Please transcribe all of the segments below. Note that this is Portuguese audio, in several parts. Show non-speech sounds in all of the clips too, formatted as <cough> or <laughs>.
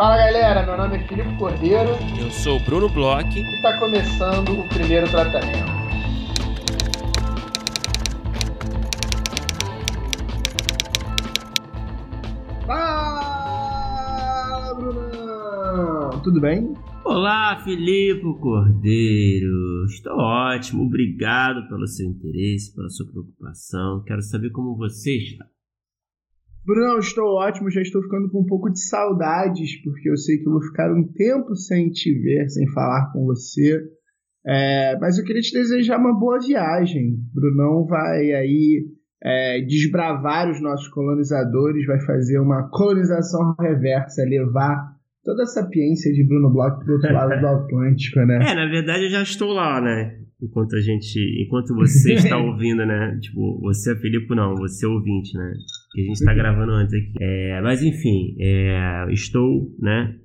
Fala galera, meu nome é Filipe Cordeiro. Eu sou o Bruno Bloch. E está começando o primeiro tratamento. Fala, Brunão! Tudo bem? Olá, Filipe Cordeiro. Estou ótimo. Obrigado pelo seu interesse, pela sua preocupação. Quero saber como você está. Bruno, estou ótimo, já estou ficando com um pouco de saudades, porque eu sei que eu vou ficar um tempo sem te ver, sem falar com você. É, mas eu queria te desejar uma boa viagem. Brunão vai aí é, desbravar os nossos colonizadores, vai fazer uma colonização reversa, levar toda a sapiência de Bruno Bloch para outro lado do <laughs> Atlântico, né? É, na verdade eu já estou lá, né? Enquanto a gente, enquanto você está <laughs> ouvindo, né? Tipo, você é Filipe, não, você é ouvinte, né? Que a gente está gravando antes aqui. É, mas enfim, é, estou, né?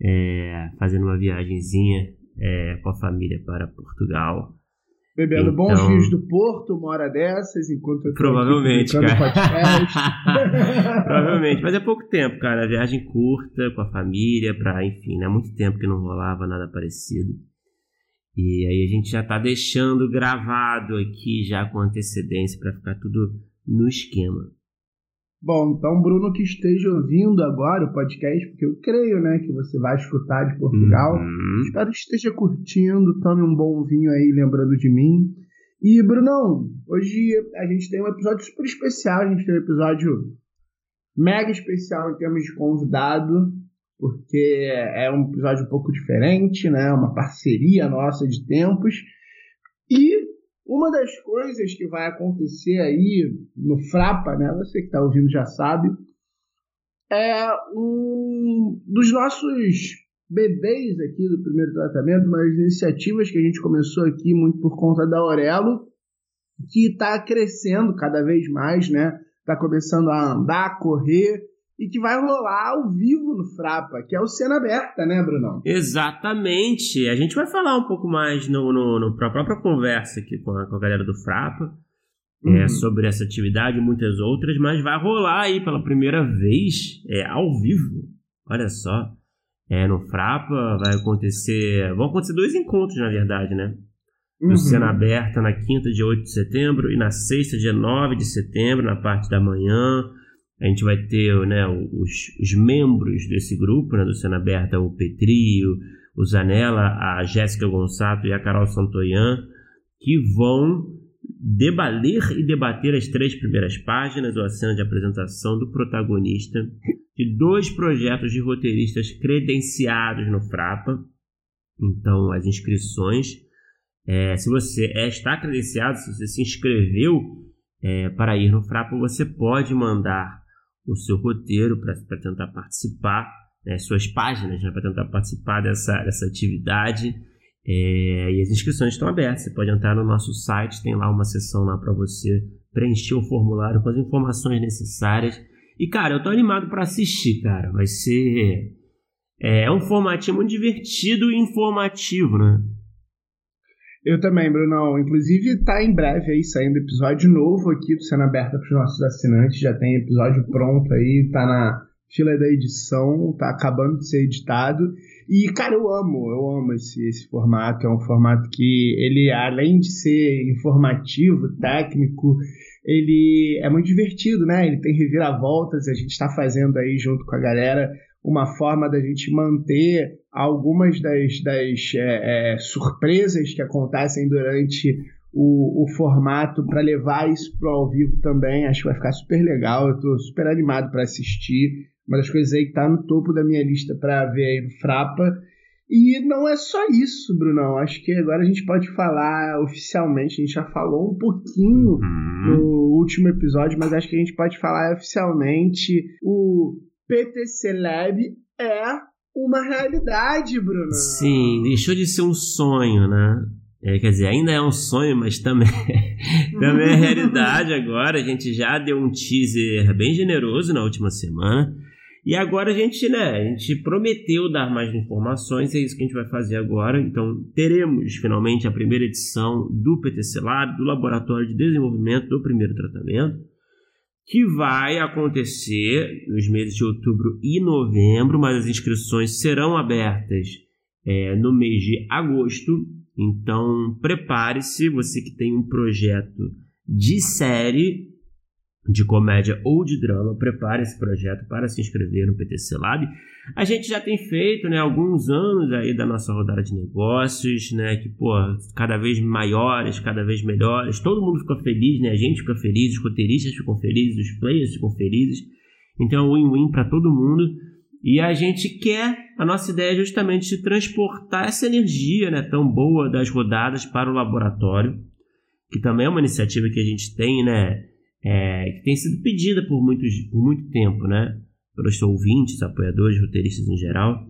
É, fazendo uma viagemzinha é, com a família para Portugal. Bebendo então, bons vinhos do Porto, uma hora dessas, enquanto eu Provavelmente, cara. <laughs> Provavelmente, mas é pouco tempo, cara. Viagem curta com a família, para enfim, há muito tempo que não rolava nada parecido. E aí a gente já está deixando gravado aqui já com antecedência para ficar tudo no esquema. Bom, então Bruno que esteja ouvindo agora o podcast, porque eu creio, né, que você vai escutar de Portugal. Uhum. Espero que esteja curtindo, tome um bom vinho aí, lembrando de mim. E Brunão, hoje a gente tem um episódio super especial, a gente tem um episódio mega especial em termos de convidado porque é um episódio um pouco diferente, né? Uma parceria nossa de tempos. Uma das coisas que vai acontecer aí no Frapa, né? Você que está ouvindo já sabe, é um dos nossos bebês aqui do primeiro tratamento, uma das iniciativas que a gente começou aqui muito por conta da Aurelo, que está crescendo cada vez mais, né? Está começando a andar, correr e que vai rolar ao vivo no Frapa, que é o Cena Aberta, né, Brunão? Exatamente. A gente vai falar um pouco mais no, no, no própria conversa aqui com a, com a galera do Frapa. É, uhum. É, sobre essa atividade e muitas outras, mas vai rolar aí pela primeira vez é, ao vivo. Olha só. É, no Frapa vai acontecer. Vão acontecer dois encontros, na verdade, né? No uhum. Cena Aberta na quinta, dia 8 de setembro, e na sexta, dia 9 de setembro, na parte da manhã. A gente vai ter né, os, os membros desse grupo, né, do Cena Aberta, o Petrio, o Zanella, a Jéssica Gonçato e a Carol Santoyan, que vão debater e debater as três primeiras páginas ou a cena de apresentação do protagonista de dois projetos de roteiristas credenciados no Frapa. Então, as inscrições, é, se você é, está credenciado, se você se inscreveu é, para ir no Frapa, você pode mandar o seu roteiro para tentar participar, né, suas páginas né, para tentar participar dessa, dessa atividade. É, e as inscrições estão abertas. Você pode entrar no nosso site, tem lá uma seção lá para você preencher o formulário com as informações necessárias. E cara, eu tô animado para assistir, cara. Vai ser é, é um formatinho muito divertido e informativo, né? Eu também, Brunão. Inclusive, tá em breve aí saindo episódio novo aqui do Cena Aberta para os nossos assinantes. Já tem episódio pronto aí, tá na fila da edição, tá acabando de ser editado. E, cara, eu amo, eu amo esse, esse formato. É um formato que ele, além de ser informativo, técnico, ele é muito divertido, né? Ele tem reviravoltas, a gente está fazendo aí junto com a galera uma forma da gente manter algumas das, das é, é, surpresas que acontecem durante o, o formato para levar isso para ao vivo também. Acho que vai ficar super legal. Eu estou super animado para assistir. Uma das coisas aí que está no topo da minha lista para ver aí no Frapa. E não é só isso, Brunão. Acho que agora a gente pode falar oficialmente. A gente já falou um pouquinho uhum. no último episódio, mas acho que a gente pode falar oficialmente. O PTC Lab é uma realidade, Bruno. Sim, deixou de ser um sonho, né? É, quer dizer, ainda é um sonho, mas também, <laughs> também é realidade agora. A gente já deu um teaser bem generoso na última semana. E agora a gente, né, a gente prometeu dar mais informações, é isso que a gente vai fazer agora. Então, teremos finalmente a primeira edição do PTC Lab, do Laboratório de Desenvolvimento do Primeiro Tratamento que vai acontecer nos meses de outubro e novembro, mas as inscrições serão abertas é, no mês de agosto. Então prepare-se, você que tem um projeto de série de comédia ou de drama, prepare esse projeto para se inscrever no PTC Lab. A gente já tem feito, né, alguns anos aí da nossa rodada de negócios, né, que, pô, cada vez maiores, cada vez melhores, todo mundo fica feliz, né, a gente fica feliz, os roteiristas ficam felizes, os players ficam felizes, então é win-win para todo mundo. E a gente quer, a nossa ideia é justamente de transportar essa energia né, tão boa das rodadas para o laboratório, que também é uma iniciativa que a gente tem, né, é, que tem sido pedida por, muitos, por muito tempo, né? Pelos ouvintes, apoiadores, roteiristas em geral.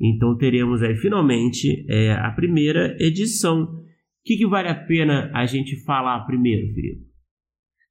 Então teremos aí finalmente é, a primeira edição. O que, que, vale a pena a gente falar primeiro, Felipe?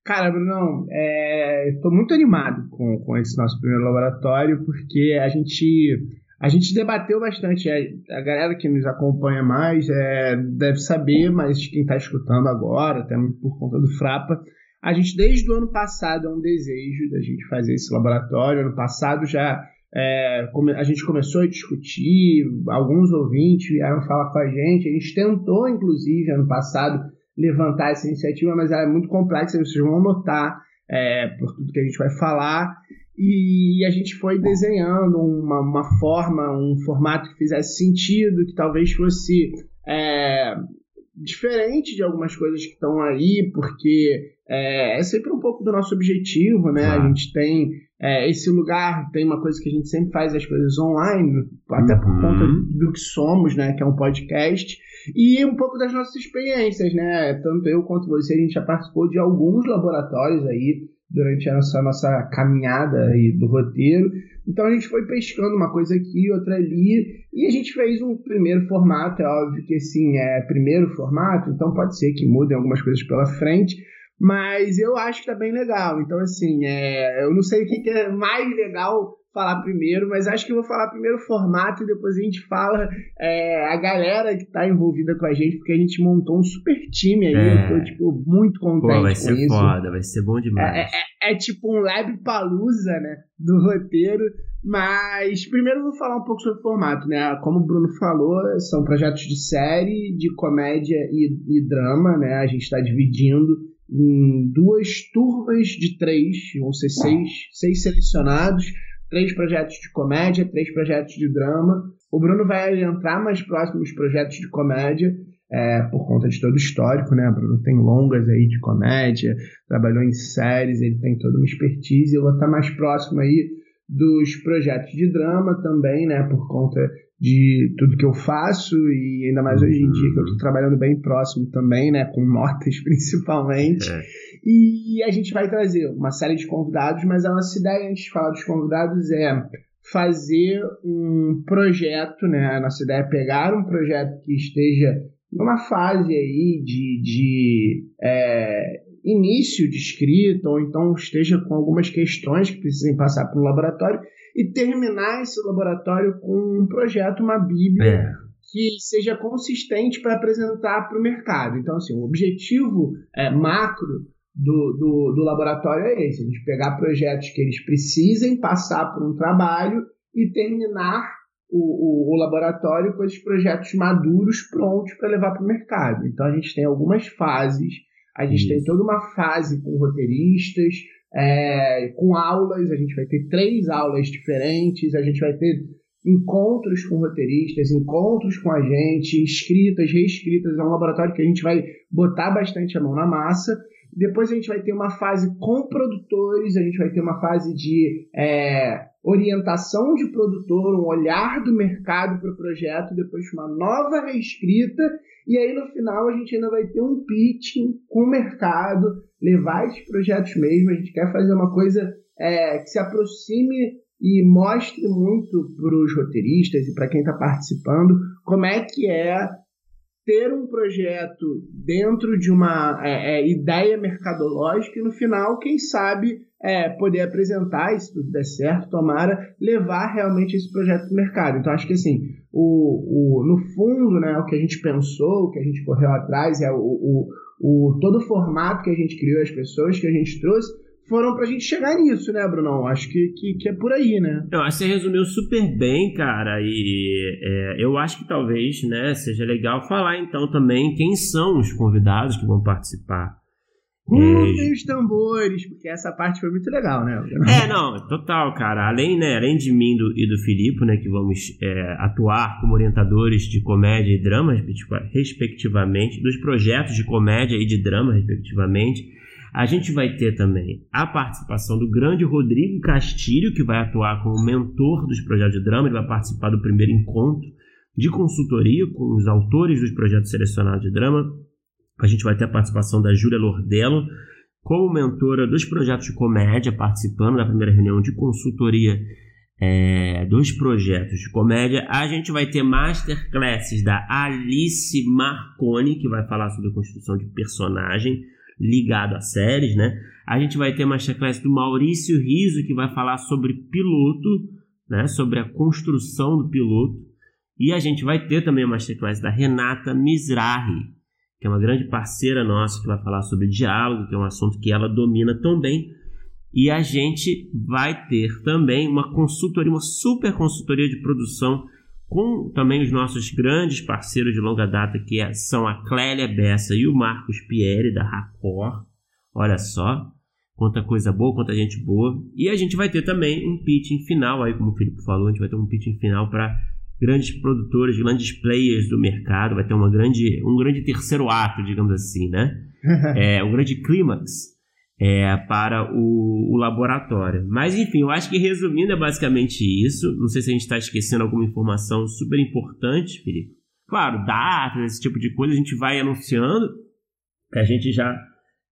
Cara, Brunão, é, estou muito animado com, com esse nosso primeiro laboratório, porque a gente, a gente debateu bastante. É, a galera que nos acompanha mais é, deve saber, mas quem está escutando agora, até por conta do Frapa, a gente, desde o ano passado, é um desejo da gente fazer esse laboratório. Ano passado já é, a gente começou a discutir, alguns ouvintes vieram falar com a gente. A gente tentou, inclusive, ano passado, levantar essa iniciativa, mas ela é muito complexa, vocês vão notar é, por tudo que a gente vai falar. E a gente foi desenhando uma, uma forma, um formato que fizesse sentido, que talvez fosse é, diferente de algumas coisas que estão aí, porque é, é, sempre um pouco do nosso objetivo, né? A gente tem é, esse lugar, tem uma coisa que a gente sempre faz as coisas online, até por uhum. conta do que somos, né? Que é um podcast, e um pouco das nossas experiências, né? Tanto eu quanto você, a gente já participou de alguns laboratórios aí durante essa nossa caminhada aí do roteiro. Então a gente foi pescando uma coisa aqui, outra ali, e a gente fez um primeiro formato. É óbvio que assim, é primeiro formato, então pode ser que mudem algumas coisas pela frente, mas eu acho que tá bem legal. Então, assim, é, eu não sei o que, que é mais legal falar primeiro, mas acho que eu vou falar primeiro o formato e depois a gente fala é, a galera que tá envolvida com a gente, porque a gente montou um super time aí. É. Eu tô, tipo, muito contente Pô, vai ser isso. foda, vai ser bom demais. É, é, é tipo um lab palusa, né? Do roteiro. Mas primeiro eu vou falar um pouco sobre o formato, né? Como o Bruno falou, são projetos de série, de comédia e, e drama, né? A gente está dividindo em duas turmas de três, vão ser seis, seis selecionados, três projetos de comédia, três projetos de drama. O Bruno vai entrar mais próximo dos projetos de comédia, é, por conta de todo o histórico, né? O Bruno tem longas aí de comédia, trabalhou em séries, ele tem toda uma expertise. Eu vou estar mais próximo aí dos projetos de drama também, né? Por conta de tudo que eu faço e ainda mais hoje em dia que eu estou trabalhando bem próximo também, né, com notas <laughs> principalmente. É. E a gente vai trazer uma série de convidados, mas a nossa ideia antes de falar dos convidados é fazer um projeto, né? A nossa ideia é pegar um projeto que esteja numa fase aí de, de é, início de escrita, ou então esteja com algumas questões que precisem passar pelo laboratório e terminar esse laboratório com um projeto, uma bíblia é. que seja consistente para apresentar para o mercado. Então, assim, o objetivo é, macro do, do, do laboratório é esse: a gente pegar projetos que eles precisem passar por um trabalho e terminar o, o, o, laboratório com esses projetos maduros prontos para levar para o mercado. Então a gente tem algumas fases, a gente Isso. tem toda uma fase com roteiristas, é, com aulas, a gente vai ter três aulas diferentes, a gente vai ter encontros com roteiristas, encontros com a gente, escritas, reescritas, é um laboratório que a gente vai botar bastante a mão na massa. Depois a gente vai ter uma fase com produtores, a gente vai ter uma fase de é, orientação de produtor, um olhar do mercado para o projeto, depois uma nova reescrita, e aí no final a gente ainda vai ter um pitching com o mercado, levar esses projetos mesmo. A gente quer fazer uma coisa é, que se aproxime e mostre muito para os roteiristas e para quem está participando como é que é ter um projeto dentro de uma é, é, ideia mercadológica e no final, quem sabe, é, poder apresentar, se tudo der certo, tomara, levar realmente esse projeto para o mercado. Então, acho que assim, o, o, no fundo, né, o que a gente pensou, o que a gente correu atrás, é o, o, o todo o formato que a gente criou, as pessoas que a gente trouxe, foram pra gente chegar nisso, né, Brunão? Acho que, que, que é por aí, né? Eu acho que você resumiu super bem, cara, e é, eu acho que talvez, né, seja legal falar então também quem são os convidados que vão participar. Rufem os tambores, porque essa parte foi muito legal, né? É, não, total, cara. Além, né, além de mim do, e do Filipe, né, que vamos é, atuar como orientadores de comédia e drama, respectivamente, dos projetos de comédia e de drama, respectivamente, a gente vai ter também a participação do grande Rodrigo Castilho, que vai atuar como mentor dos projetos de drama, ele vai participar do primeiro encontro de consultoria com os autores dos projetos selecionados de drama. A gente vai ter a participação da Júlia Lordello como mentora dos projetos de comédia, participando da primeira reunião de consultoria é, dos projetos de comédia. A gente vai ter masterclasses da Alice Marconi, que vai falar sobre construção de personagem ligado a séries, né? A gente vai ter masterclass do Maurício Riso, que vai falar sobre piloto, né? Sobre a construção do piloto. E a gente vai ter também a masterclass da Renata Mizrahi, que é uma grande parceira nossa, que vai falar sobre diálogo, que é um assunto que ela domina tão bem. E a gente vai ter também uma consultoria, uma super consultoria de produção com também os nossos grandes parceiros de longa data, que é, são a Clélia Bessa e o Marcos Pieri, da Racor. Olha só, quanta coisa boa, quanta gente boa. E a gente vai ter também um pitching final, aí como o Felipe falou, a gente vai ter um pitching final para grandes produtores, grandes players do mercado, vai ter uma grande, um grande terceiro ato, digamos assim, né? <laughs> é, um grande clímax é, para o, o, laboratório. Mas enfim, eu acho que resumindo é basicamente isso. Não sei se a gente está esquecendo alguma informação super importante, Felipe. Claro, datas, esse tipo de coisa a gente vai anunciando. A gente já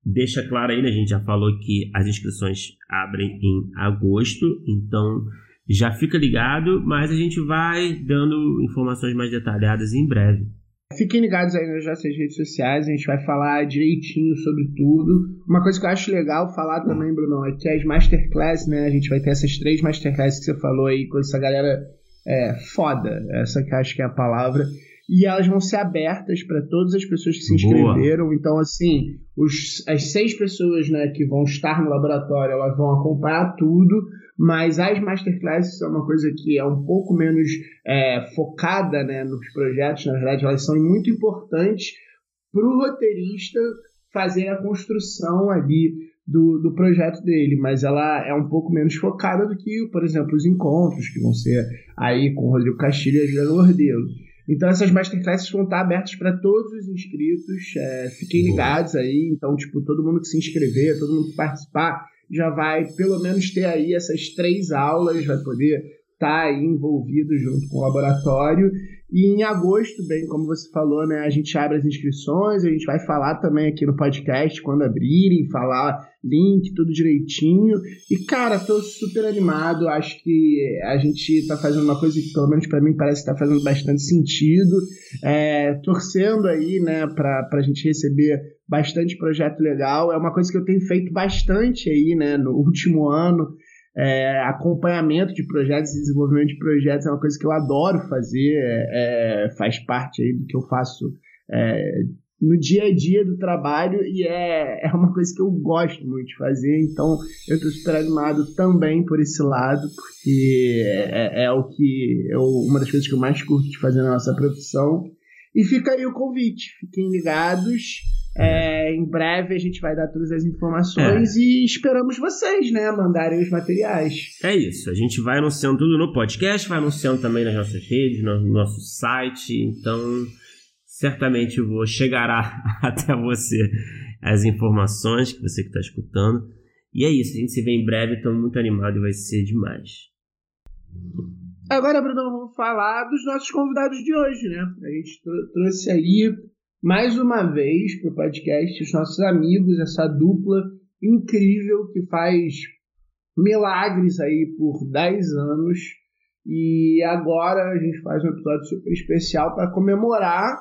deixa claro aí, né? A gente já falou que as inscrições abrem em agosto, então já fica ligado, mas a gente vai dando informações mais detalhadas em breve. Fiquem ligados aí nas nossas redes sociais, a gente vai falar direitinho sobre tudo. Uma coisa que eu acho legal falar também, Bruno, é que as masterclass, né? A gente vai ter essas três masterclass que você falou aí com essa galera é, foda, essa que acho que é a palavra. E elas vão ser abertas para todas as pessoas que se inscreveram. Boa. Então, assim, os, as seis pessoas né, que vão estar no laboratório, elas vão acompanhar tudo mas as masterclasses são uma coisa que é um pouco menos é, focada né, nos projetos, na verdade, elas são muito importantes para o roteirista fazer a construção ali do, do projeto dele, mas ela é um pouco menos focada do que, por exemplo, os encontros que vão ser aí com o Rodrigo Castilho e a Juliana Lordelo. Então essas masterclasses vão estar abertas para todos os inscritos, é, fiquem ligados aí, então tipo, todo mundo que se inscrever, todo mundo que participar, já vai pelo menos ter aí essas três aulas, vai poder estar tá envolvido junto com o laboratório. E em agosto, bem como você falou, né, a gente abre as inscrições, a gente vai falar também aqui no podcast quando abrirem, falar link, tudo direitinho. E cara, tô super animado, acho que a gente tá fazendo uma coisa que pelo menos para mim parece que tá fazendo bastante sentido. É, torcendo aí, né, pra, pra gente receber bastante projeto legal. É uma coisa que eu tenho feito bastante aí, né, no último ano. É, acompanhamento de projetos desenvolvimento de projetos é uma coisa que eu adoro fazer, é, é, faz parte aí do que eu faço é, no dia a dia do trabalho e é, é uma coisa que eu gosto muito de fazer, então eu estou super animado também por esse lado, porque é, é, é, o que eu, uma das coisas que eu mais curto de fazer na nossa profissão. E fica aí o convite, fiquem ligados. É, em breve a gente vai dar todas as informações é. e esperamos vocês, né, mandarem os materiais. É isso, a gente vai anunciando tudo no podcast, vai anunciando também nas nossas redes, no nosso site, então certamente vou chegará <laughs> até você as informações que você que está escutando. E é isso, a gente se vê em breve, estamos muito animados e vai ser demais. Agora, Bruno, vamos falar dos nossos convidados de hoje, né? A gente trouxe aí mais uma vez para o podcast os nossos amigos, essa dupla incrível que faz milagres aí por 10 anos. E agora a gente faz um episódio super especial para comemorar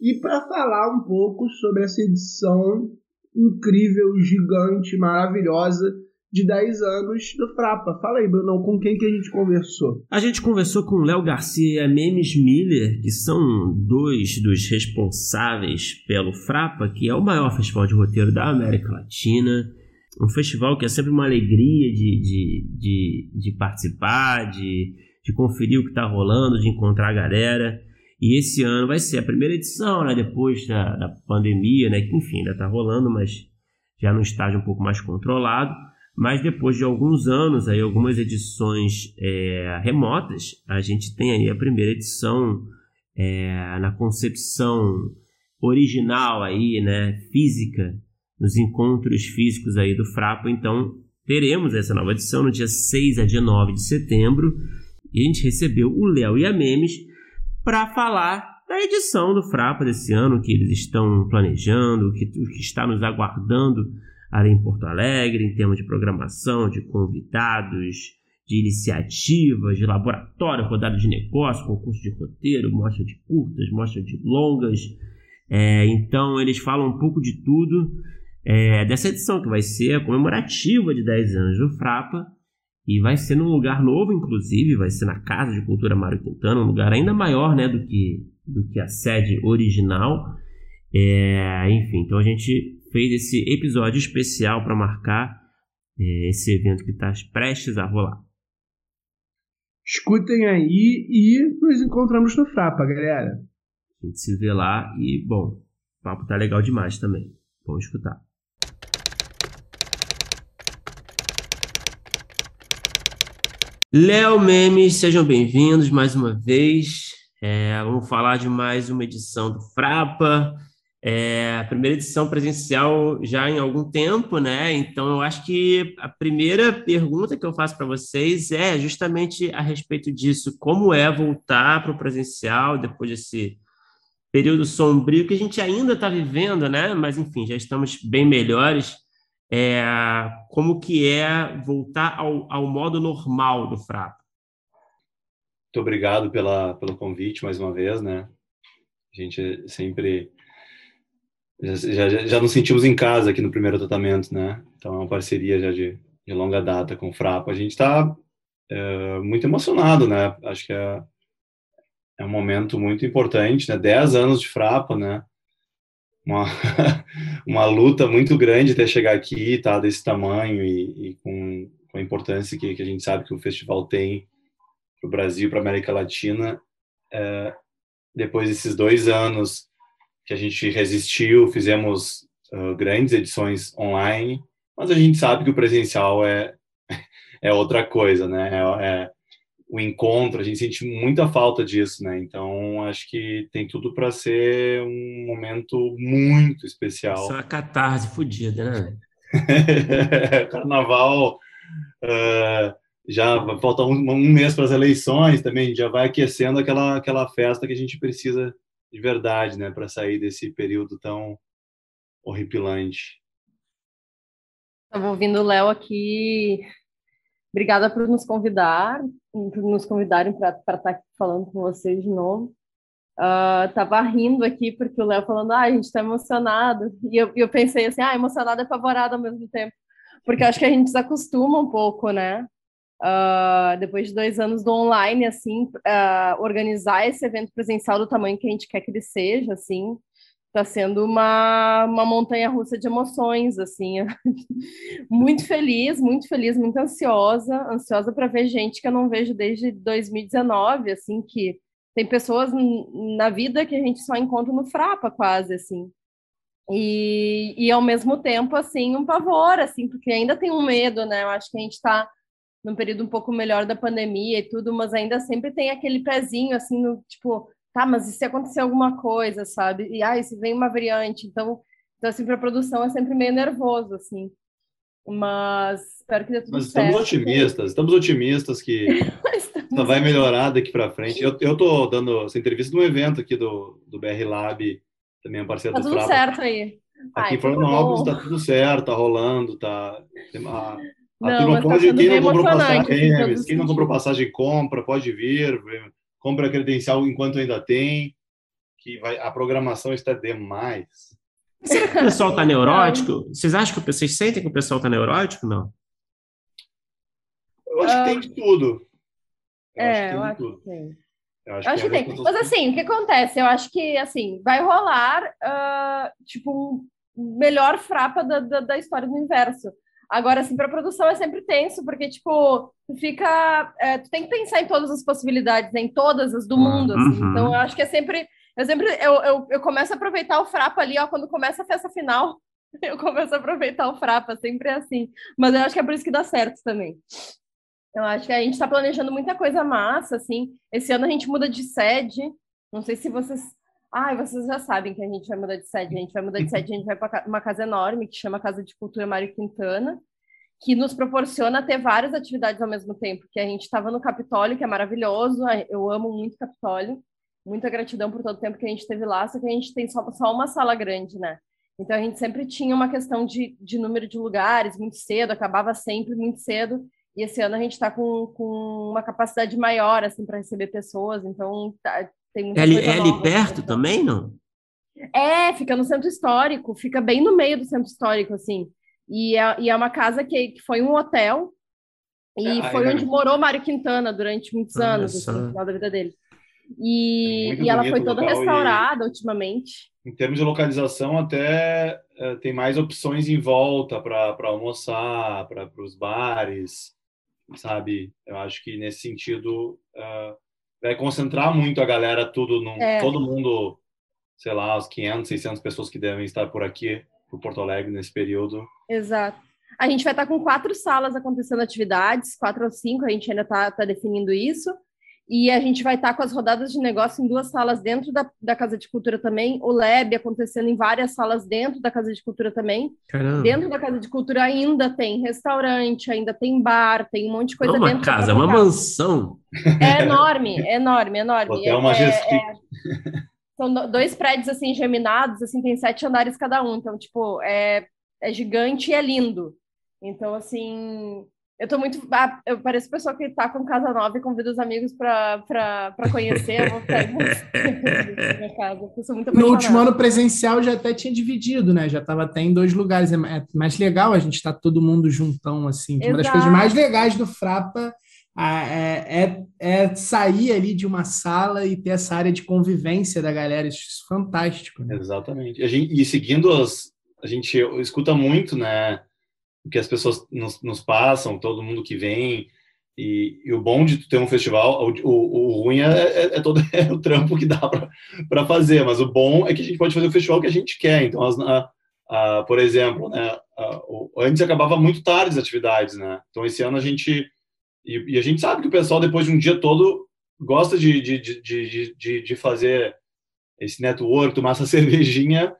e para falar um pouco sobre essa edição incrível, gigante, maravilhosa de 10 anos do Frapa. Fala aí, Bruno, com quem que a gente conversou? A gente conversou com Léo Garcia e Memes Miller, que são dois dos responsáveis pelo Frapa, que é o maior festival de roteiro da América Latina. um festival que é sempre uma alegria de, de, de, de participar, de, de conferir o que está rolando, de encontrar a galera. E esse ano vai ser a primeira edição, né? Depois da, da pandemia, né? Que enfim, ainda está rolando, mas já num estágio um pouco mais controlado. Mas depois de alguns anos, aí, algumas edições é, remotas, a gente tem aí a primeira edição é, na concepção original aí, né? Física, nos encontros físicos aí do Frapo. Então, teremos essa nova edição no dia 6 a dia 9 de setembro. E a gente recebeu o Léo e a Memes para falar da edição do Frapa desse ano, que eles estão planejando, o que, que está nos aguardando ali em Porto Alegre, em termos de programação, de convidados, de iniciativas, de laboratório, rodada de negócio, concurso de roteiro, mostra de curtas, mostra de longas. É, então eles falam um pouco de tudo é, dessa edição, que vai ser comemorativa de 10 anos do Frapa. E vai ser num lugar novo, inclusive, vai ser na Casa de Cultura Mário Quintana, um lugar ainda maior né, do, que, do que a sede original. É, enfim, então a gente fez esse episódio especial para marcar é, esse evento que está prestes a rolar. Escutem aí e nos encontramos no Frapa, galera. A gente se vê lá e, bom, o papo tá legal demais também. Vamos escutar. Léo Memes, sejam bem-vindos mais uma vez. É, vamos falar de mais uma edição do Frapa. É a primeira edição presencial já em algum tempo, né? Então eu acho que a primeira pergunta que eu faço para vocês é justamente a respeito disso: como é voltar para o presencial depois desse período sombrio que a gente ainda está vivendo, né? Mas enfim, já estamos bem melhores é, como que é voltar ao, ao modo normal do Frapo. Muito obrigado pela, pelo convite mais uma vez, né? A gente sempre já, já, já nos sentimos em casa aqui no primeiro tratamento, né? Então é uma parceria já de, de longa data com o Frapo. A gente está é, muito emocionado, né? Acho que é, é um momento muito importante, né? Dez anos de Frapa, né? Uma, <laughs> uma luta muito grande até chegar aqui, tá, desse tamanho e, e com, com, a importância que, que, a gente sabe que o festival tem para o Brasil, para América Latina. É, depois desses dois anos que a gente resistiu, fizemos uh, grandes edições online, mas a gente sabe que o presencial é, <laughs> é outra coisa, né? É, é, o encontro, a gente sente muita falta disso, né? Então, acho que tem tudo para ser um momento muito especial. Isso é uma catarse fodida, né? <laughs> Carnaval uh, já falta um, um mês para as eleições também, já vai aquecendo aquela aquela festa que a gente precisa de verdade, né, para sair desse período tão horripilante. Estava ouvindo o Léo aqui Obrigada por nos convidar, por nos convidarem para estar tá falando com vocês de novo. Uh, tava rindo aqui porque o Léo falando, ah, a gente está emocionado. E eu, eu pensei assim, ah, emocionado e apavorado ao mesmo tempo. Porque acho que a gente desacostuma um pouco, né? Uh, depois de dois anos do online, assim, uh, organizar esse evento presencial do tamanho que a gente quer que ele seja, assim, Está sendo uma, uma montanha russa de emoções, assim. <laughs> muito feliz, muito feliz, muito ansiosa, ansiosa para ver gente que eu não vejo desde 2019, assim, que tem pessoas na vida que a gente só encontra no Frapa, quase, assim. E, e ao mesmo tempo, assim, um pavor, assim, porque ainda tem um medo, né? Eu acho que a gente está num período um pouco melhor da pandemia e tudo, mas ainda sempre tem aquele pezinho, assim, no, tipo, tá, mas e se acontecer alguma coisa, sabe? E aí, se vem uma variante, então, então assim, para produção é sempre meio nervoso, assim. Mas espero que dê tudo mas certo. Estamos otimistas, estamos otimistas que <laughs> estamos... vai melhorar daqui para frente. Eu, eu tô dando essa entrevista num evento aqui do, do BR Lab, também é um parceiro tá do tudo Frapa. certo aí. Aqui em Florianópolis tá tudo certo, tá rolando, tá... A, a não, pode, tá quem não comprou passagem, assim, quem não comprou passagem compra, pode vir, compra credencial enquanto ainda tem, que vai, a programação está demais. Será que o pessoal está neurótico? Vocês acham que vocês sentem que o pessoal está neurótico? Não. Eu acho que tem de tudo. Eu é, acho eu acho tudo. que tem. Eu acho, eu acho que, que tem. Mas assim, o que acontece? Eu acho que assim vai rolar uh, tipo um melhor frapa da, da, da, história do universo. Agora, assim, para produção é sempre tenso, porque, tipo, tu fica. É, tu tem que pensar em todas as possibilidades, né? em todas as do mundo, assim. Uhum. Então, eu acho que é sempre. Eu sempre. Eu, eu, eu começo a aproveitar o Frapa ali, ó, quando começa a festa final. <laughs> Eu começo a aproveitar o Frapa, sempre é assim. Mas eu acho que é por isso que dá certo também. Eu acho que a gente está planejando muita coisa massa, assim. Esse ano a gente muda de sede. Não sei se vocês. Ai, vocês já sabem que a gente vai mudar de sede. A gente vai mudar de sede, a gente vai para uma casa enorme que chama Casa de Cultura Mário Quintana, que nos proporciona ter várias atividades ao mesmo tempo. Que a gente estava no Capitólio, que é maravilhoso. Eu amo muito Capitólio. Muita gratidão por todo o tempo que a gente esteve lá, só que a gente tem só, só uma sala grande, né? Então a gente sempre tinha uma questão de, de número de lugares muito cedo, acabava sempre muito cedo. E esse ano a gente está com, com uma capacidade maior assim para receber pessoas, então tá, tem muita é, coisa é ali perto também, não? É, fica no centro histórico, fica bem no meio do centro histórico, assim. E é, e é uma casa que, que foi um hotel, e é, foi onde morou Mário Quintana durante muitos anos, assim, no final da vida dele. E, é e ela foi toda restaurada e, ultimamente. Em termos de localização, até é, tem mais opções em volta para almoçar, para os bares sabe? Eu acho que nesse sentido uh, vai concentrar muito a galera tudo num, é. todo mundo, sei lá, os 500, 600 pessoas que devem estar por aqui, por Porto Alegre nesse período. Exato. A gente vai estar com quatro salas acontecendo atividades, quatro ou cinco, a gente ainda está tá definindo isso. E a gente vai estar com as rodadas de negócio em duas salas dentro da, da Casa de Cultura também, o Lab acontecendo em várias salas dentro da Casa de Cultura também. Caramba. Dentro da Casa de Cultura ainda tem restaurante, ainda tem bar, tem um monte de coisa uma dentro. Uma casa, uma mansão. É enorme, é enorme, enorme. Hotel é, Majestic. É, são dois prédios assim geminados, assim tem sete andares cada um, então tipo é, é gigante e é lindo. Então assim eu tô muito. Ah, eu pareço pessoa que tá com casa nova e convida os amigos para conhecer. Eu vou ficar <laughs> casa. Eu sou muito no último ano presencial já até tinha dividido, né? Já estava até em dois lugares. É, é mais legal a gente estar tá todo mundo juntão, assim. Uma das coisas mais legais do Frapa é, é, é, sair ali de uma sala e ter essa área de convivência da galera. Isso é fantástico. Né? Exatamente. A gente, e seguindo as. A gente escuta muito, né? O que as pessoas nos, nos passam, todo mundo que vem. E, e, o bom de ter um festival, o, o, o ruim é, é, é, todo é <laughs> o trampo que dá para fazer, mas o bom é que a gente pode fazer o festival que a gente quer. Então, as, a, a, por exemplo, né, a, antes acabava muito tarde as atividades, né? Então, esse ano a gente. E, e, a gente sabe que o pessoal, depois de um dia todo, gosta de, de, de, de, de fazer esse network, tomar essa <laughs> cervejinha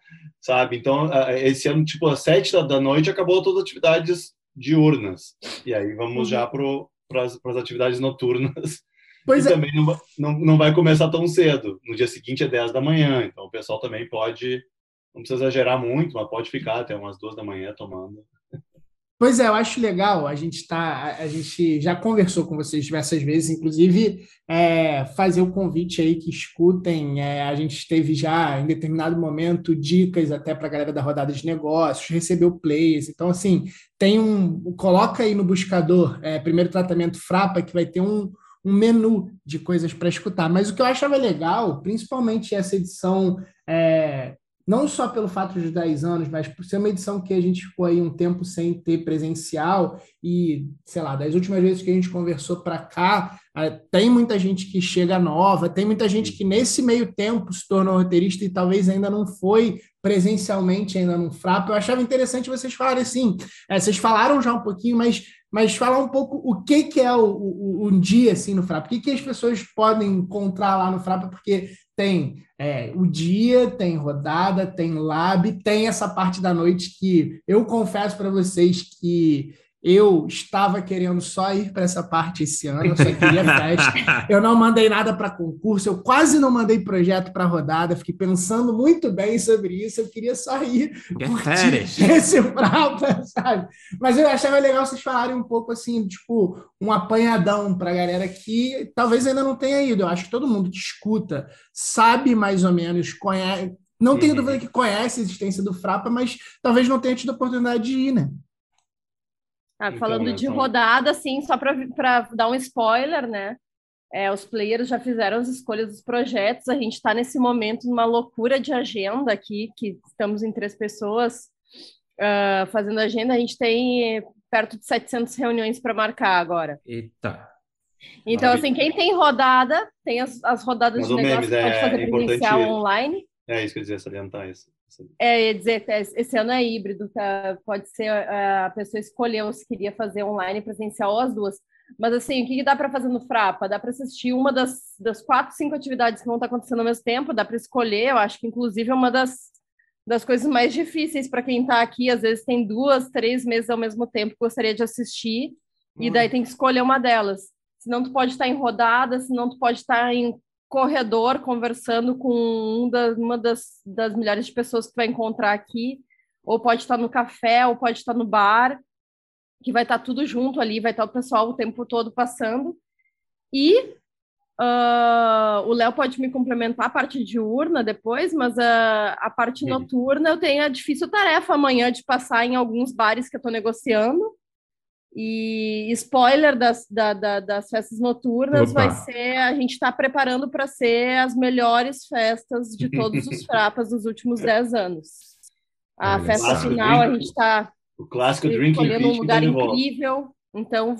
sabe? Então, esse ano, tipo, às sete da noite acabou todas as atividades diurnas. E aí vamos uhum. já para as atividades noturnas. <laughs> Pois e é. também não, não, não vai começar tão cedo. No dia seguinte é 10 da manhã. Então, o pessoal também pode, não precisa exagerar muito, mas pode ficar até umas duas da manhã tomando. Pois é, eu acho legal. A gente tá, a gente já conversou com vocês diversas vezes, inclusive é, fazer o convite aí que escutem. É, a gente teve já em determinado momento dicas até para a galera da rodada de negócios, recebeu plays. Então, assim, tem um. Coloca aí no buscador é, primeiro tratamento Frapa, que vai ter um, um menu de coisas para escutar. Mas o que eu achava legal, principalmente essa edição é, não só pelo fato de 10 anos, mas por ser uma edição que a gente ficou aí um tempo sem ter presencial e, sei lá, das últimas vezes que a gente conversou para cá, tem muita gente que chega nova, tem muita gente que nesse meio tempo se tornou roteirista e talvez ainda não foi presencialmente ainda no Frapa. Eu achava interessante vocês falarem assim, é, vocês falaram já um pouquinho, mas mas falar um pouco o que, que é o, o, dia assim no Frapa, o que, que as pessoas podem encontrar lá no Frapa, porque tem é, o dia, tem rodada, tem lab, tem essa parte da noite que eu confesso para vocês que eu estava querendo só ir para essa parte esse ano, eu só queria <laughs> festa. Eu não mandei nada para concurso, eu quase não mandei projeto para rodada, fiquei pensando muito bem sobre isso. Eu queria só ir <laughs> esse prata, sabe? Mas eu achava legal vocês falarem um pouco assim, tipo, um apanhadão para a galera que talvez ainda não tenha ido. Eu acho que todo mundo que escuta sabe mais ou menos, conhece. Não tenho uhum. dúvida que conhece a existência do Frapa, mas talvez não tenha tido a oportunidade de ir, né? Ah, então, falando então, de rodada, assim, só para dar um spoiler, né? É, os players já fizeram as escolhas dos projetos, a gente está nesse momento numa loucura de agenda aqui, que estamos em três pessoas, uh, fazendo agenda, a gente tem perto de 700 reuniões para marcar agora. Eita. Então, Maravilha. assim, quem tem rodada, tem as, as rodadas Mas de negócio memes, que pode é, fazer é presencial online. É isso que eu ia dizer, salientar isso. É, ia dizer, esse ano é híbrido, tá? pode ser a pessoa escolheu se queria fazer online, presencial ou as duas. Mas assim, o que dá para fazer no Frapa? Dá para assistir uma das, das quatro, cinco atividades que vão estar acontecendo ao mesmo tempo, dá para escolher, eu acho que inclusive é uma das, das coisas mais difíceis para quem está aqui, às vezes tem duas, três meses ao mesmo tempo que gostaria de assistir, hum. e daí tem que escolher uma delas. Senão tu pode estar em rodada, senão tu pode estar em corredor conversando com um uma das, das milhares de pessoas que vai encontrar aqui, ou pode estar no café, ou pode estar no bar, que vai estar tudo junto ali, vai estar o pessoal o tempo todo passando. E uh, o Léo pode me complementar a parte diurna depois, mas a, a parte noturna eu tenho a difícil tarefa amanhã de passar em alguns bares que eu estou negociando. E spoiler das, da, da, das festas noturnas Opa. vai ser a gente está preparando para ser as melhores festas de todos os <laughs> frapas dos últimos 10 anos. A Olha, festa final a gente está Escolhendo um lugar incrível. Então,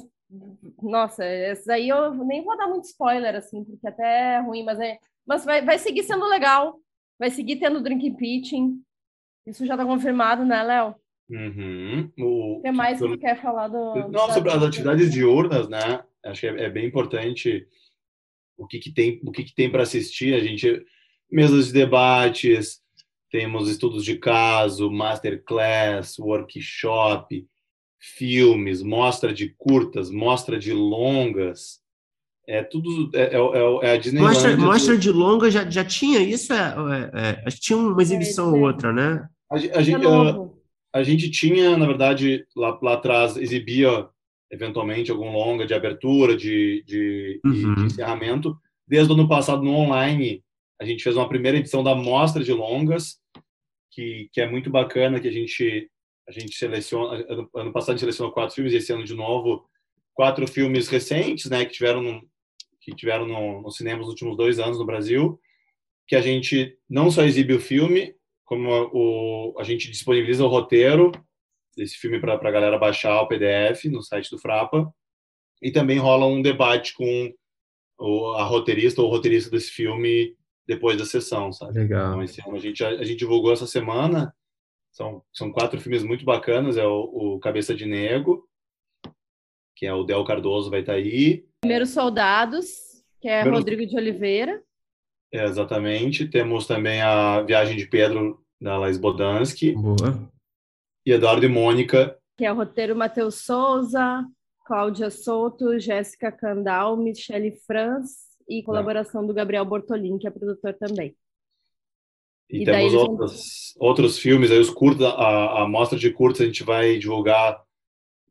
nossa, esse aí eu nem vou dar muito spoiler, assim, porque até é ruim, mas, é, mas vai, vai seguir sendo legal. Vai seguir tendo Drinking Pitching. Isso já está confirmado, né, Léo? Uhum. O, que mais que tu quer falar do. Não, sobre as atividades diurnas, né? Acho que é, é bem importante o que, que tem, o que, que tem para assistir. A gente mesas de debates, temos estudos de caso, masterclass, workshop, filmes, mostra de curtas, mostra de longas. É tudo. É, é, é, é a Disney. Mostra, mostra de longa já, já tinha isso? É, é, é tinha uma exibição ou outra, né? A, a, gente, a, a, gente tinha, na verdade, lá, lá atrás, exibia eventualmente algum longa de abertura, de, de, uhum. de encerramento. Desde o ano passado, no online, a gente fez uma primeira edição da mostra de longas que, que é muito bacana, que a gente a gente seleciona ano, ano passado a gente selecionou quatro filmes e esse ano de novo quatro filmes recentes, né, que tiveram no, que tiveram no, no cinema nos últimos dois anos no Brasil, que a gente não só exibe o filme, como o, a gente disponibiliza o roteiro desse filme para a galera baixar o PDF no site do Frapa, e também rola um debate com o, a roteirista ou o roteirista desse filme depois da sessão, sabe? Legal. Então, esse ano a gente, a, a, gente divulgou essa semana, são, são quatro filmes muito bacanas, é o, o Cabeça de Nego, que é o Del Cardoso vai estar tá aí. Primeiros Soldados, que é Primeiro... Rodrigo de Oliveira. É, exatamente. Temos também a Viagem de Pedro, da Laís Bodansky. Boa. E Eduardo e Mônica. Que é o roteiro Matheus Souza, Cláudia Souto, Jéssica Candal, Michele Franz e colaboração do Gabriel Bortolin, que é produtor também. E, e temos outros, vão... outros filmes, aí os curtos, a, a mostra de curtos a gente vai divulgar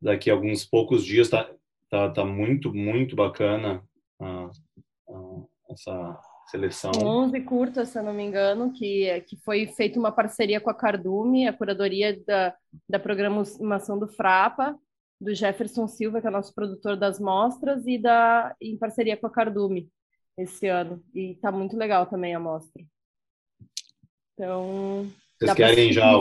daqui a alguns poucos dias, tá, tá, tá muito, muito bacana a, a, essa seleção. 11 curtas, se eu não me engano, que, que foi feita uma parceria com a Cardume, a curadoria da, da programação do Frapa, do Jefferson Silva, que é nosso produtor das mostras, e da, em parceria com a Cardume esse ano. E tá muito legal também a mostra. Então. Vocês querem já.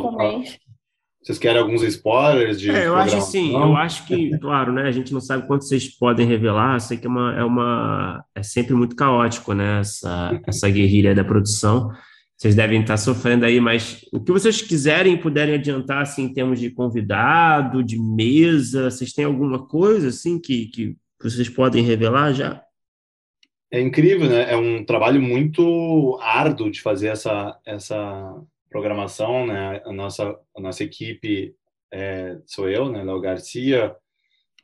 Vocês querem alguns spoilers de. É, eu acho assim, eu acho que, claro, né? A gente não sabe quanto vocês podem revelar. Sei que é uma. É, uma, é sempre muito caótico, né? Essa, essa guerrilha da produção. Vocês devem estar sofrendo aí, mas o que vocês quiserem puderem adiantar assim, em termos de convidado, de mesa, vocês têm alguma coisa assim que, que vocês podem revelar já? É incrível, né? É um trabalho muito árduo de fazer essa, essa programação, né? A nossa, a nossa equipe é, sou eu, né? Léo Garcia,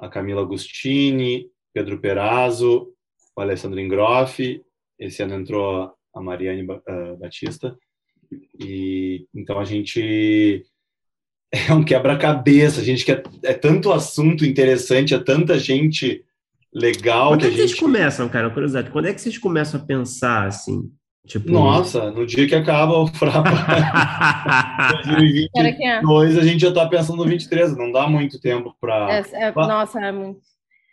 a Camila Agostini, Pedro Perazzo, o Alessandro Ingroff, esse ano entrou a Mariane Batista, e então a gente <laughs> é um quebra-cabeça, a gente quer é tanto assunto interessante, é tanta gente legal. Quando que é que gente... vocês começam, cara? Curiosidade, quando é que vocês começam a pensar assim? Tipo... Nossa, no dia que acaba o Frapa 2022, a gente já está pensando no 23, não dá muito tempo para. É, é, nossa, é muito.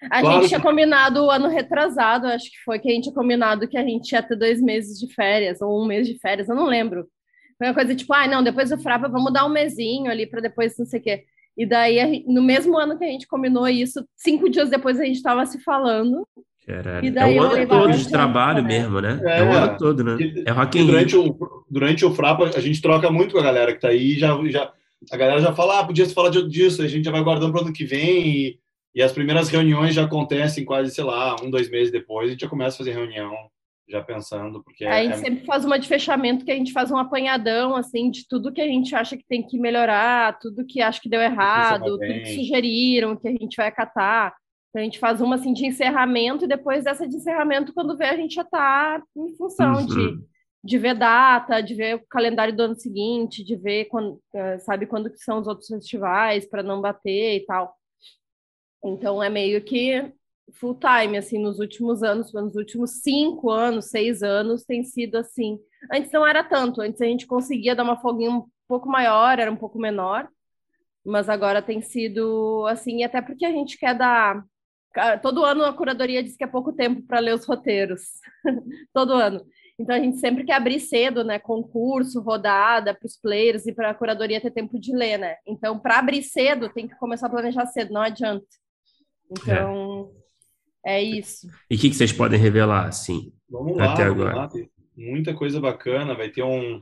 A claro gente que... tinha combinado o ano retrasado, acho que foi que a gente tinha combinado que a gente ia ter dois meses de férias, ou um mês de férias, eu não lembro. Foi uma coisa tipo, ah, não, depois do Frapa, vamos dar um mesinho ali para depois não sei o quê. E daí, no mesmo ano que a gente combinou isso, cinco dias depois a gente estava se falando. Caralho. é o ano todo de trabalho né? mesmo, né? É, é, o ano todo, né? é Rock durante o, durante o Frapa, a gente troca muito com a galera que tá aí, já, já, a galera já fala, ah, podia se falar disso, a gente já vai guardando para o ano que vem, e, e as primeiras reuniões já acontecem quase, sei lá, um, dois meses depois, a gente já começa a fazer reunião já pensando, porque... a gente é... sempre faz uma de fechamento, que a gente faz um apanhadão, assim, de tudo que a gente acha que tem que melhorar, tudo que acha que deu errado, tudo que sugeriram, que a gente vai acatar. Então, a gente faz uma, assim, de encerramento, e depois dessa de encerramento, quando vê, a gente já está em função uhum. de, de ver data, de ver o calendário do ano seguinte, de ver, quando, eh, sabe, quando que são os outros festivais, para não bater e tal. Então, é meio que full time, assim, nos últimos anos, nos últimos cinco anos, seis anos, tem sido assim. Antes não era tanto, antes a gente conseguia dar uma folguinha um pouco maior, era um pouco menor, mas agora tem sido assim, até porque a gente quer dar. Todo ano a curadoria diz que é pouco tempo para ler os roteiros, <laughs> todo ano. Então a gente sempre quer abrir cedo, né? Concurso, rodada para os players e para a curadoria ter tempo de ler, né? Então, para abrir cedo, tem que começar a planejar cedo, não adianta. Então, é. É isso. E o que, que, vocês podem revelar, assim, vamos lá, até vamos agora? Lá. Muita coisa bacana. Vai ter um,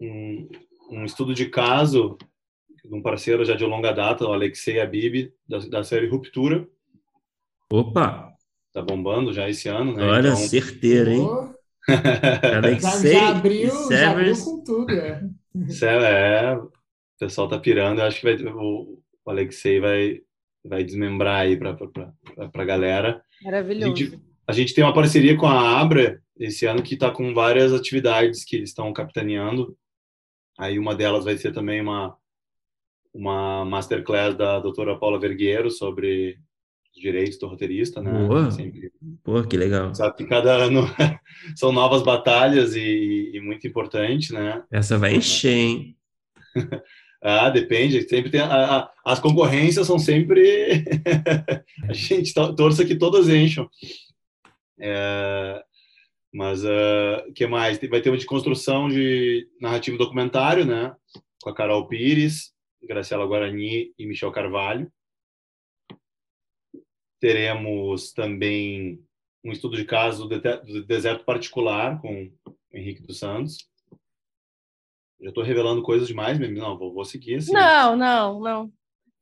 um, um, estudo de caso de um parceiro já de longa data, o Alexei Abib, da, da série Ruptura. Opa! Tá bombando já esse ano, né? Olha, então... certeiro, hein? Alexei já, já, abriu, já abriu com tudo, é. é. O pessoal tá pirando. Eu acho que vai, o, o Alexei vai, vai desmembrar aí para a galera. Maravilhoso. A gente, a gente, tem uma parceria com a Abra esse ano que está com várias atividades que eles estão capitaneando. Aí uma delas vai ser também uma, uma masterclass da doutora Paula Vergueiro sobre direitos do roteirista, né? Boa. Sempre. Pô, que legal. Sabe que cada ano <laughs> são novas batalhas e, e muito importante, né? Essa vai encher, hein? <laughs> Ah, depende. Sempre tem a, a, as concorrências são sempre <laughs> a gente torça que todas encham. É, mas o uh, que mais? Vai ter uma de construção de narrativo documentário, né? Com a Carol Pires, Graciela Guarani e Michel Carvalho. Teremos também um estudo de caso do deserto particular com Henrique dos Santos. Já estou revelando coisas demais, mesmo. Não, vou, vou seguir assim. Não, não, não.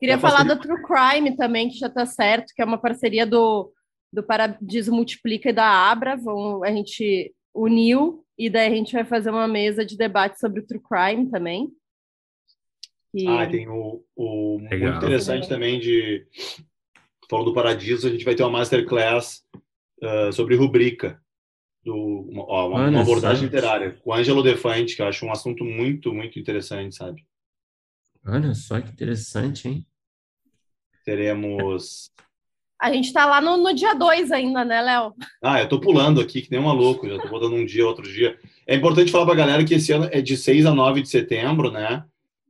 Queria falar do True Crime também, que já está certo, que é uma parceria do, do Paradiso Multiplica e da Abra. Vão, a gente uniu e daí a gente vai fazer uma mesa de debate sobre o True Crime também. E... Ah, tem o, o muito interessante também de falou do Paradiso, a gente vai ter uma masterclass uh, sobre rubrica do, ó, uma, uma, abordagem literária com Ângelo Defante, que eu acho um assunto muito, muito interessante, sabe? Olha só que interessante, hein? Teremos. A gente tá lá no, no dia 2 ainda, né, Léo? Ah, eu tô pulando aqui, que nem um maluco, já tô botando um dia, outro dia. É importante falar pra galera que esse ano é de 6 a 9 de setembro, né?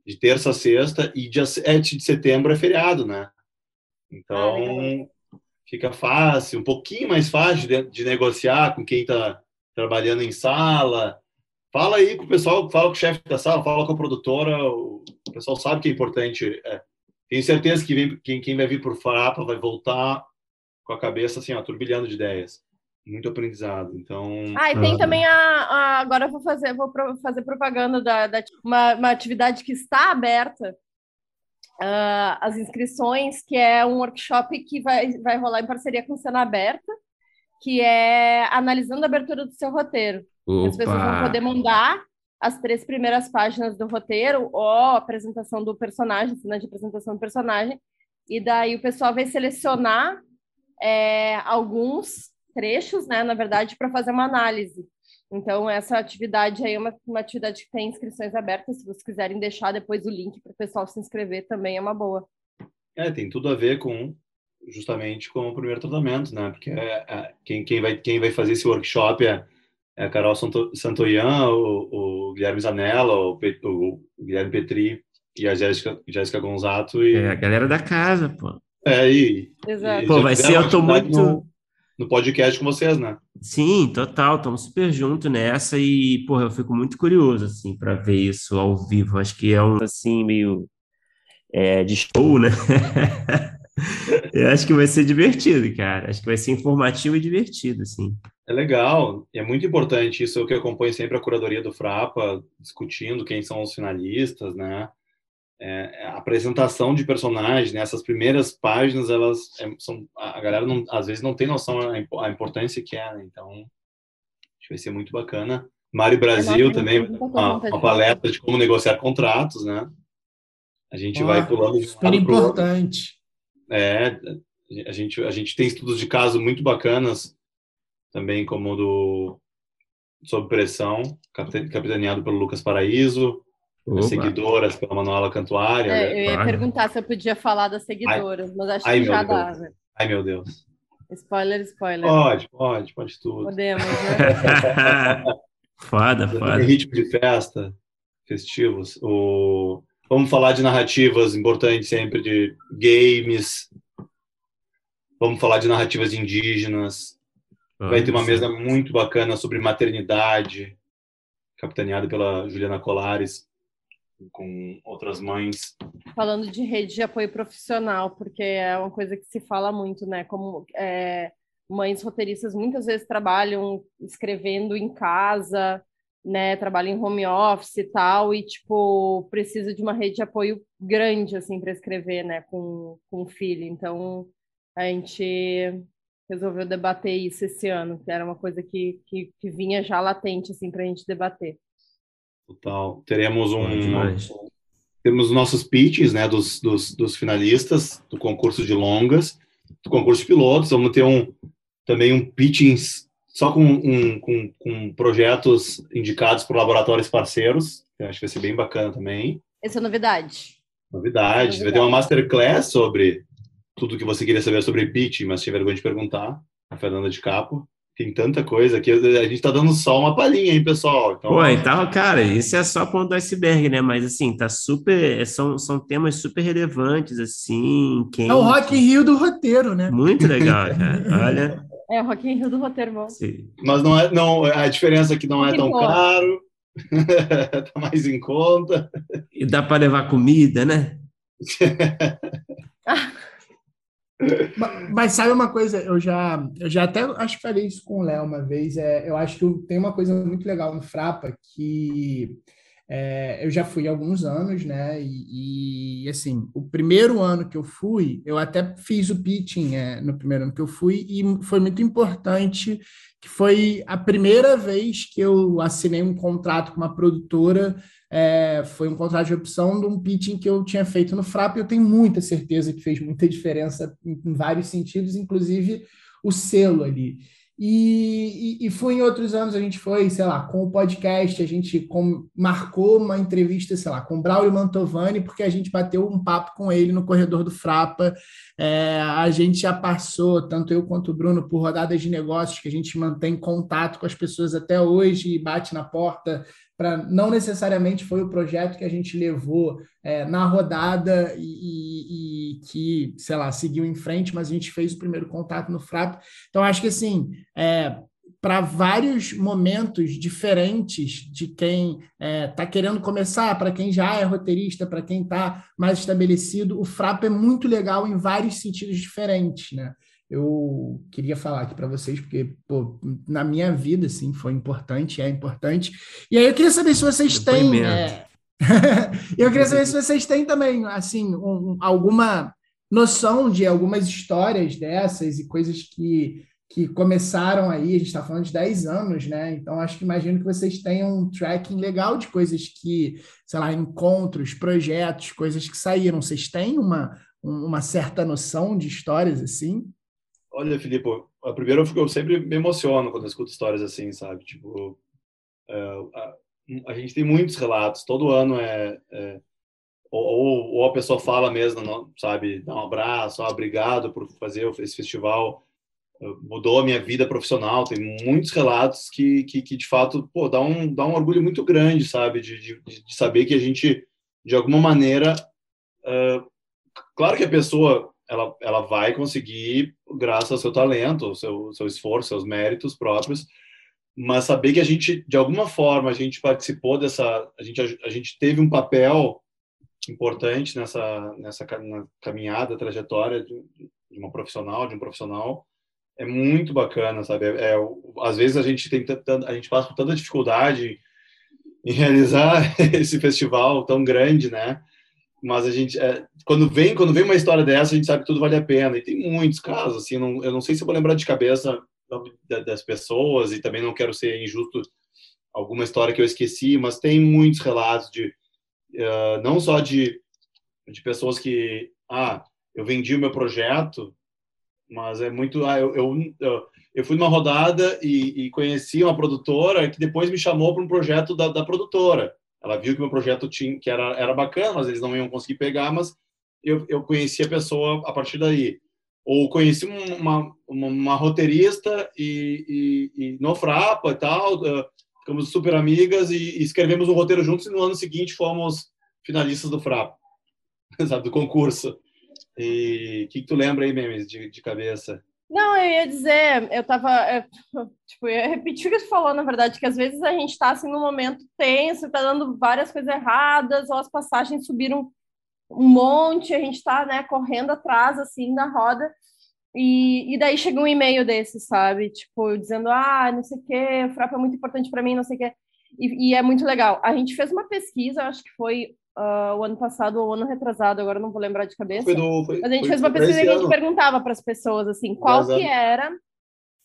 De terça a sexta, e dia 7 de setembro é feriado, né? Então, ah, fica fácil, um pouquinho mais fácil de, de negociar com quem está trabalhando em sala. Fala aí com o pessoal, fala com o chefe da sala, fala com a produtora, o pessoal sabe que é importante. É. Tenho certeza que vem, quem, quem vai vir por Farapa vai voltar com a cabeça assim, ó, turbilhando de ideias. Muito aprendizado. Então. Ah, e tem também a, a, Agora eu vou fazer, vou fazer propaganda da, da uma, uma atividade que está aberta uh, as inscrições, que é um workshop que vai, vai rolar em parceria com Cena Aberta, que é analisando a abertura do seu roteiro. Opa. As pessoas vão poder mandar as três primeiras páginas do roteiro ou a apresentação do personagem, cena de apresentação do personagem, e daí o pessoal vai selecionar é, alguns trechos, né, na verdade, para fazer uma análise. Então, essa atividade aí é uma, uma atividade que tem inscrições abertas. Se vocês quiserem deixar depois o link para o pessoal se inscrever, também é uma boa. É, tem tudo a ver com justamente com o primeiro tratamento, né? Porque é, é, quem, quem, vai, quem vai fazer esse workshop é, é a Carol Santo, Santoyan, o, o Guilherme Zanella, o, o, Guilherme Petri e a Jéssica, Jéssica Gonzato. E... É, a galera da casa, pô. É, e... Exato. Pô, vai ser, eu tô muito... No no podcast com vocês, né? Sim, total, estamos super junto nessa e, porra, eu fico muito curioso, assim, para ver isso ao vivo. Acho que é um, assim, meio é, de show, né? <laughs> eu acho que vai ser divertido, cara. Acho que vai ser informativo e divertido, assim. É legal, é muito importante isso, o que acompanho sempre a curadoria do Frapa, discutindo quem são os finalistas, né? É, a apresentação de personagens, né? essas primeiras páginas, elas é, são a galera não, às vezes não tem noção a, importância que é, né? então acho que vai ser muito bacana. Mari Brasil é também, uma, uma, palestra de como negociar contratos, né? A gente oh, vai pulando de super importante. É, a gente a gente tem estudos de caso muito bacanas também como do sob pressão, capitaneado pelo Lucas Paraíso as seguidoras pela Manuela Cantuária. É, né? eu ia perguntar se eu podia falar das seguidoras, ai, mas acho ai, que já dá. Né? Ai, meu Deus. Spoiler, spoiler. Pode, pode, pode tudo. Podemos, né? <laughs> foda, foda. ritmo de festa, festivos. O... Vamos falar de narrativas importantes sempre de games. Vamos falar de narrativas indígenas. Vai ter uma mesa muito bacana sobre maternidade, capitaneada pela Juliana Colares com outras mães. Falando de rede de apoio profissional, porque é uma coisa que se fala muito, né? Como é, mães roteiristas muitas vezes trabalham escrevendo em casa, né? Trabalham em home office e tal, e tipo precisa de uma rede de apoio grande assim para escrever, né? Com com o filho. Então a gente resolveu debater isso esse ano, que era uma coisa que, que, que vinha já latente assim para a gente debater. Total. Teremos um. Temos nossos pitches, né, dos, dos, dos, finalistas do concurso de longas, do concurso de pilotos. Vamos ter um também um pitching só com, um, com, com projetos indicados por laboratórios parceiros. Eu acho que vai ser bem bacana também. Essa é novidade. Novidade. Vai ter uma masterclass sobre tudo que você queria saber sobre pitching, mas tinha vergonha de perguntar. A Fernanda de Capo. Tem tanta coisa que a gente tá dando só uma palhinha, hein, pessoal? Então, Pô, então, cara, isso é só a ponta do iceberg, né? Mas, assim, tá super... São, são temas super relevantes, assim, quem... É o Rock in Rio do roteiro, né? Muito legal, <laughs> cara. Olha... É, o Rock in Rio do roteiro, bom. Sim. Mas não é, não, a diferença é que não é tão caro, <laughs> tá mais em conta. E dá para levar comida, né? <laughs> Mas sabe uma coisa, eu já, eu já até acho que falei isso com o Léo uma vez. É, eu acho que tem uma coisa muito legal no Frapa que é, eu já fui há alguns anos, né? E, e, assim, o primeiro ano que eu fui, eu até fiz o pitching é, no primeiro ano que eu fui, e foi muito importante que foi a primeira vez que eu assinei um contrato com uma produtora é, foi um contrato de opção de um pitching que eu tinha feito no Frap, eu tenho muita certeza que fez muita diferença em, em vários sentidos, inclusive o selo ali. E, e, e, foi em outros anos, a gente foi, sei lá, com o podcast, a gente com, marcou uma entrevista, sei lá, com Braulio Mantovani, porque a gente bateu um papo com ele no corredor do Frapa. É, a gente já passou, tanto eu quanto o Bruno, por rodadas de negócios que a gente mantém contato com as pessoas até hoje e bate na porta para não necessariamente foi o projeto que a gente levou é, na rodada e, e, e, que, sei lá, seguiu em frente, mas a gente fez o primeiro contato no FRAP. Então, acho que assim, é, para vários momentos diferentes de quem está é, tá querendo começar, para quem já é roteirista, para quem está mais estabelecido, o FRAP é muito legal em vários sentidos diferentes, né? Eu queria falar aqui para vocês, porque pô, na minha vida, assim, foi importante, é importante. E aí eu queria saber se vocês têm. É... <laughs> eu queria saber se vocês têm também, assim, um, alguma noção de algumas histórias dessas e coisas que, que começaram aí, a gente está falando de 10 anos, né? Então, acho que imagino que vocês tenham um tracking legal de coisas que, sei lá, encontros, projetos, coisas que saíram. Vocês têm uma, uma certa noção de histórias assim? Olha, Filipe, a primeira eu, eu sempre me emociono quando eu escuto histórias assim, sabe? Tipo, é, a, a, gente tem muitos relatos, todo ano é, é ou, ou, a pessoa fala mesmo, sabe, dá um abraço, ah, obrigado por fazer esse festival, mudou a minha vida profissional. Tem muitos relatos que, que, que de fato, pô, dá um, dá um orgulho muito grande, sabe, de, de, de saber que a gente, de alguma maneira, uh, claro que a pessoa ela, ela vai conseguir, graças ao seu talento, ao seu, seu esforço, seus méritos próprios, mas saber que a gente, de alguma forma, a gente participou dessa, a gente, a, a gente teve um papel importante nessa, nessa caminhada, trajetória de, uma profissional, de um profissional, é muito bacana, sabe? É, é, às vezes a gente tem a gente passa por tanta dificuldade em realizar <laughs> esse festival tão grande, né? Mas a gente, é, quando vem quando vem uma história dessa, a gente sabe que tudo vale a pena. E tem muitos casos, assim, não, eu não sei se vou lembrar de cabeça das pessoas e também não quero ser injusto alguma história que eu esqueci, mas tem muitos relatos de uh, não só de de pessoas que ah eu vendi o meu projeto, mas é muito ah, eu, eu, eu fui numa rodada e, e, conheci uma produtora que depois me chamou para um projeto da, da produtora. Ela viu que meu projeto tinha que era era bacana, mas eles não iam conseguir pegar, mas eu, eu conheci a pessoa a partir daí ou conheci uma, uma, uma roteirista e, e, e, no Frapa e tal, uh, ficamos super amigas e, e, escrevemos um roteiro juntos e no ano seguinte fomos finalistas do Frapa, <laughs> sabe, do concurso. E o que, que, tu lembra aí, Memes, de, de cabeça? Não, eu ia dizer, eu tava, eu, <laughs> tipo, eu ia repetir o que você falou, na verdade, que às vezes a gente tá, assim, num momento tenso, tá dando várias coisas erradas, ou as passagens subiram um monte, a gente está né, correndo atrás, assim, da roda, e, e daí chega um e-mail desse, sabe? Tipo, dizendo, ah, não sei o quê, o Frapa é muito importante para mim, não sei o quê. E, e, é muito legal. A gente fez uma pesquisa, acho que foi uh, o ano passado ou o ano retrasado, agora não vou lembrar de cabeça. Foi do, foi, mas a gente foi, fez uma pesquisa e a gente perguntava para as pessoas, assim, qual que era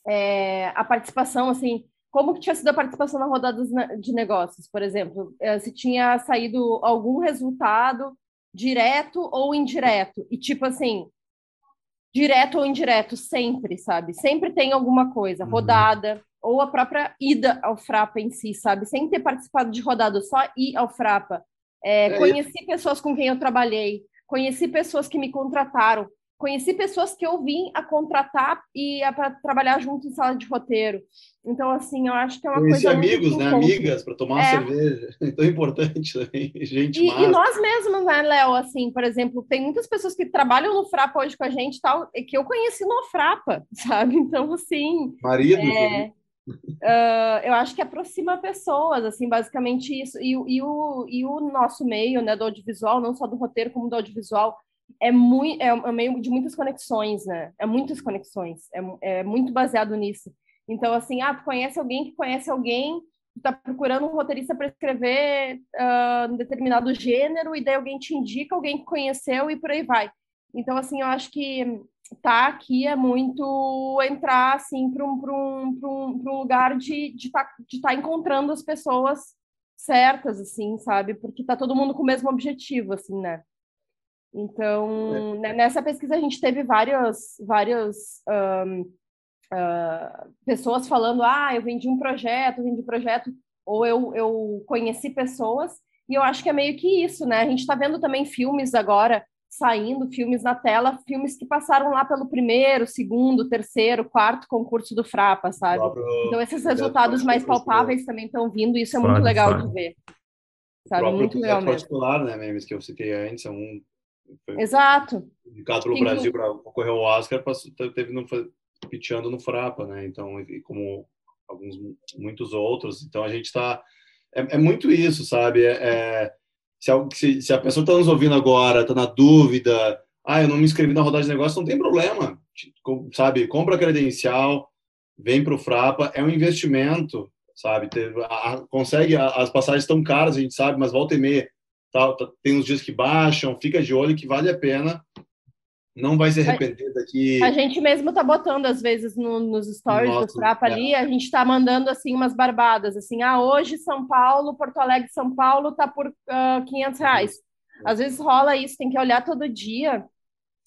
é, a participação, assim, como que tinha sido a participação na rodada de negócios, por exemplo, eh, se tinha saído algum resultado direto ou indireto. E tipo assim, direto ou indireto, sempre, sabe? Sempre tem alguma coisa, uhum. rodada, ou a própria ida ao Frapa em si, sabe? Sem ter participado de rodada, só ir ao Frapa. É, é conheci pessoas com quem eu trabalhei, conheci pessoas que me contrataram, conheci pessoas que eu vim a contratar e para trabalhar junto em sala de roteiro. Então, assim, eu acho que é uma conheci coisa. amigos, né? Amigas, para tomar é. uma cerveja. <laughs> Então é importante também. Gente e, e, nós mesmos, né, Léo? Assim, por exemplo, tem muitas pessoas que trabalham no Frapa hoje com a gente tal, que eu conheci no Frapa, <laughs> sabe? Então, assim. Marido. É... Uh, eu acho que aproxima pessoas, assim, basicamente isso. E, e, o, e o nosso meio, né, do audiovisual, não só do roteiro, como do audiovisual, é muito é um meio de muitas conexões, né? É muitas conexões, é, é muito baseado nisso. Então, assim, ah, tu conhece alguém que conhece alguém, tu tá procurando um roteirista para escrever uh, um determinado gênero, e daí alguém te indica alguém que conheceu e por aí vai. Então, assim, eu acho que tá aqui é muito entrar, assim, para um, um, um, um lugar de estar de tá, de tá encontrando as pessoas certas, assim, sabe? Porque tá todo mundo com o mesmo objetivo, assim, né? Então, é. nessa pesquisa a gente teve várias, várias um, uh, pessoas falando, ah, eu vendi um projeto, vendi um projeto, ou eu, eu conheci pessoas, e eu acho que é meio que isso, né? A gente está vendo também filmes agora saindo, filmes na tela, filmes que passaram lá pelo primeiro, segundo, terceiro, quarto concurso do Frapa, sabe? Então esses resultados mais palpáveis também estão vindo, e isso é muito legal de ver. Sabe? Muito legal mesmo. particular, né, memes que eu citei antes, é um Exato. Indicado pelo Brasil para concorrer ao Oscar, passou, teve no, piteando no Frapa, né? Então, e como alguns muitos outros. Então, a gente está é, é, muito isso, sabe? É, é se, se, a pessoa está nos ouvindo agora, está na dúvida, ah, eu não me inscrevi na rodada de negócio, não tem problema, sabe? Compra credencial, vem para o Frapa, é um investimento, sabe? Consegue, as passagens estão caras, a gente sabe, mas volta e meia tá, tem uns dias que baixam, fica de olho que vale a pena. Não vai se arrepender daqui. A gente mesmo tá botando, às vezes, no, nos stories Nossa, do Frapa é. ali, a gente tá mandando, assim, umas barbadas, assim, ah, hoje São Paulo, Porto Alegre, São Paulo tá por uh, ah, 500 reais. Às vezes rola isso, tem que olhar todo dia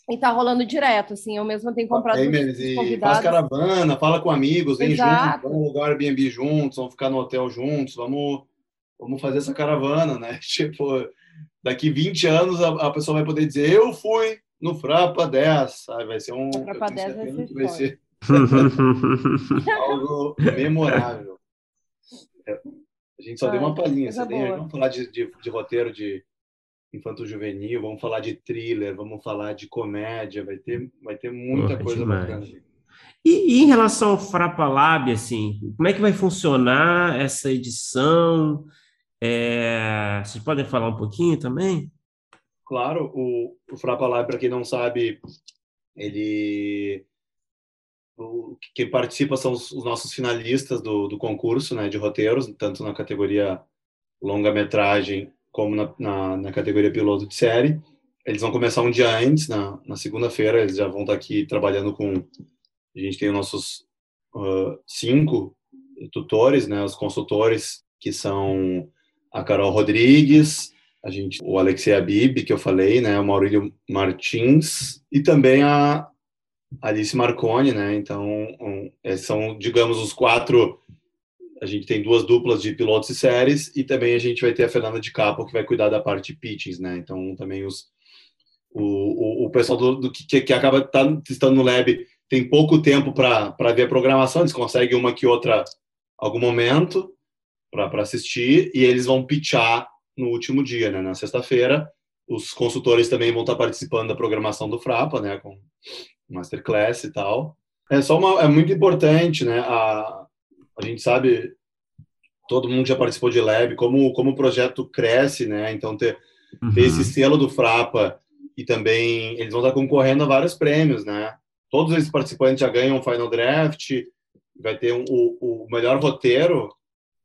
e tá rolando direto, assim, eu mesmo tenho comprado e faz caravana, fala com amigos, vem Exato. junto, vamos alugar Airbnb juntos, vamos ficar no hotel juntos, vamos vamos fazer essa caravana, né? <laughs> Tipo, daqui 20 anos a, a pessoa vai poder dizer, eu fui no Frapa 10, sabe? Vai ser um... Frapa 10 vai ser, vai ser <laughs> algo memorável. É, a gente só deu uma palhinha, você tem, vamos falar de, de, de roteiro de, infanto-juvenil, vamos falar de thriller, vamos falar de comédia, vai ter, vai ter muita Porra, coisa demais. bacana. E, e, em relação ao Frapa Lab, assim, como é que vai funcionar essa edição? É, vocês podem falar um pouquinho também? Claro, o, o Frapa para quem não sabe, ele o, quem participa são os, os nossos finalistas do, do concurso né, de roteiros, tanto na categoria longa-metragem como na, na, na, categoria piloto de série. Eles vão começar um dia antes, na, na segunda-feira, eles já vão estar aqui trabalhando com. A gente tem os nossos uh, cinco tutores, né, os consultores, que são a Carol Rodrigues, a gente, o Alexei Abib, que eu falei, né, o Maurílio Martins, e também a Alice Marconi, né, então um, são, digamos, os quatro a gente tem duas duplas de pilotos e séries e também a gente vai ter a Fernanda de Capo que vai cuidar da parte de pitchings, né? Então também os o, o, o pessoal do, do que, que acaba tá, estando no lab tem pouco tempo para ver a programação, eles conseguem uma que outra algum momento para assistir e eles vão pitchar no último dia, né? Na sexta-feira, os consultores também vão estar participando da programação do Frapa, né? Com masterclass e tal. É só uma, é muito importante, né? A, a gente sabe, todo mundo já participou de Lab, como, como o projeto cresce, né? Então, ter, uhum. ter esse selo do Frapa e também eles vão estar concorrendo a vários prêmios, né? Todos esses participantes já ganham um Final Draft, vai ter um, o, o melhor roteiro,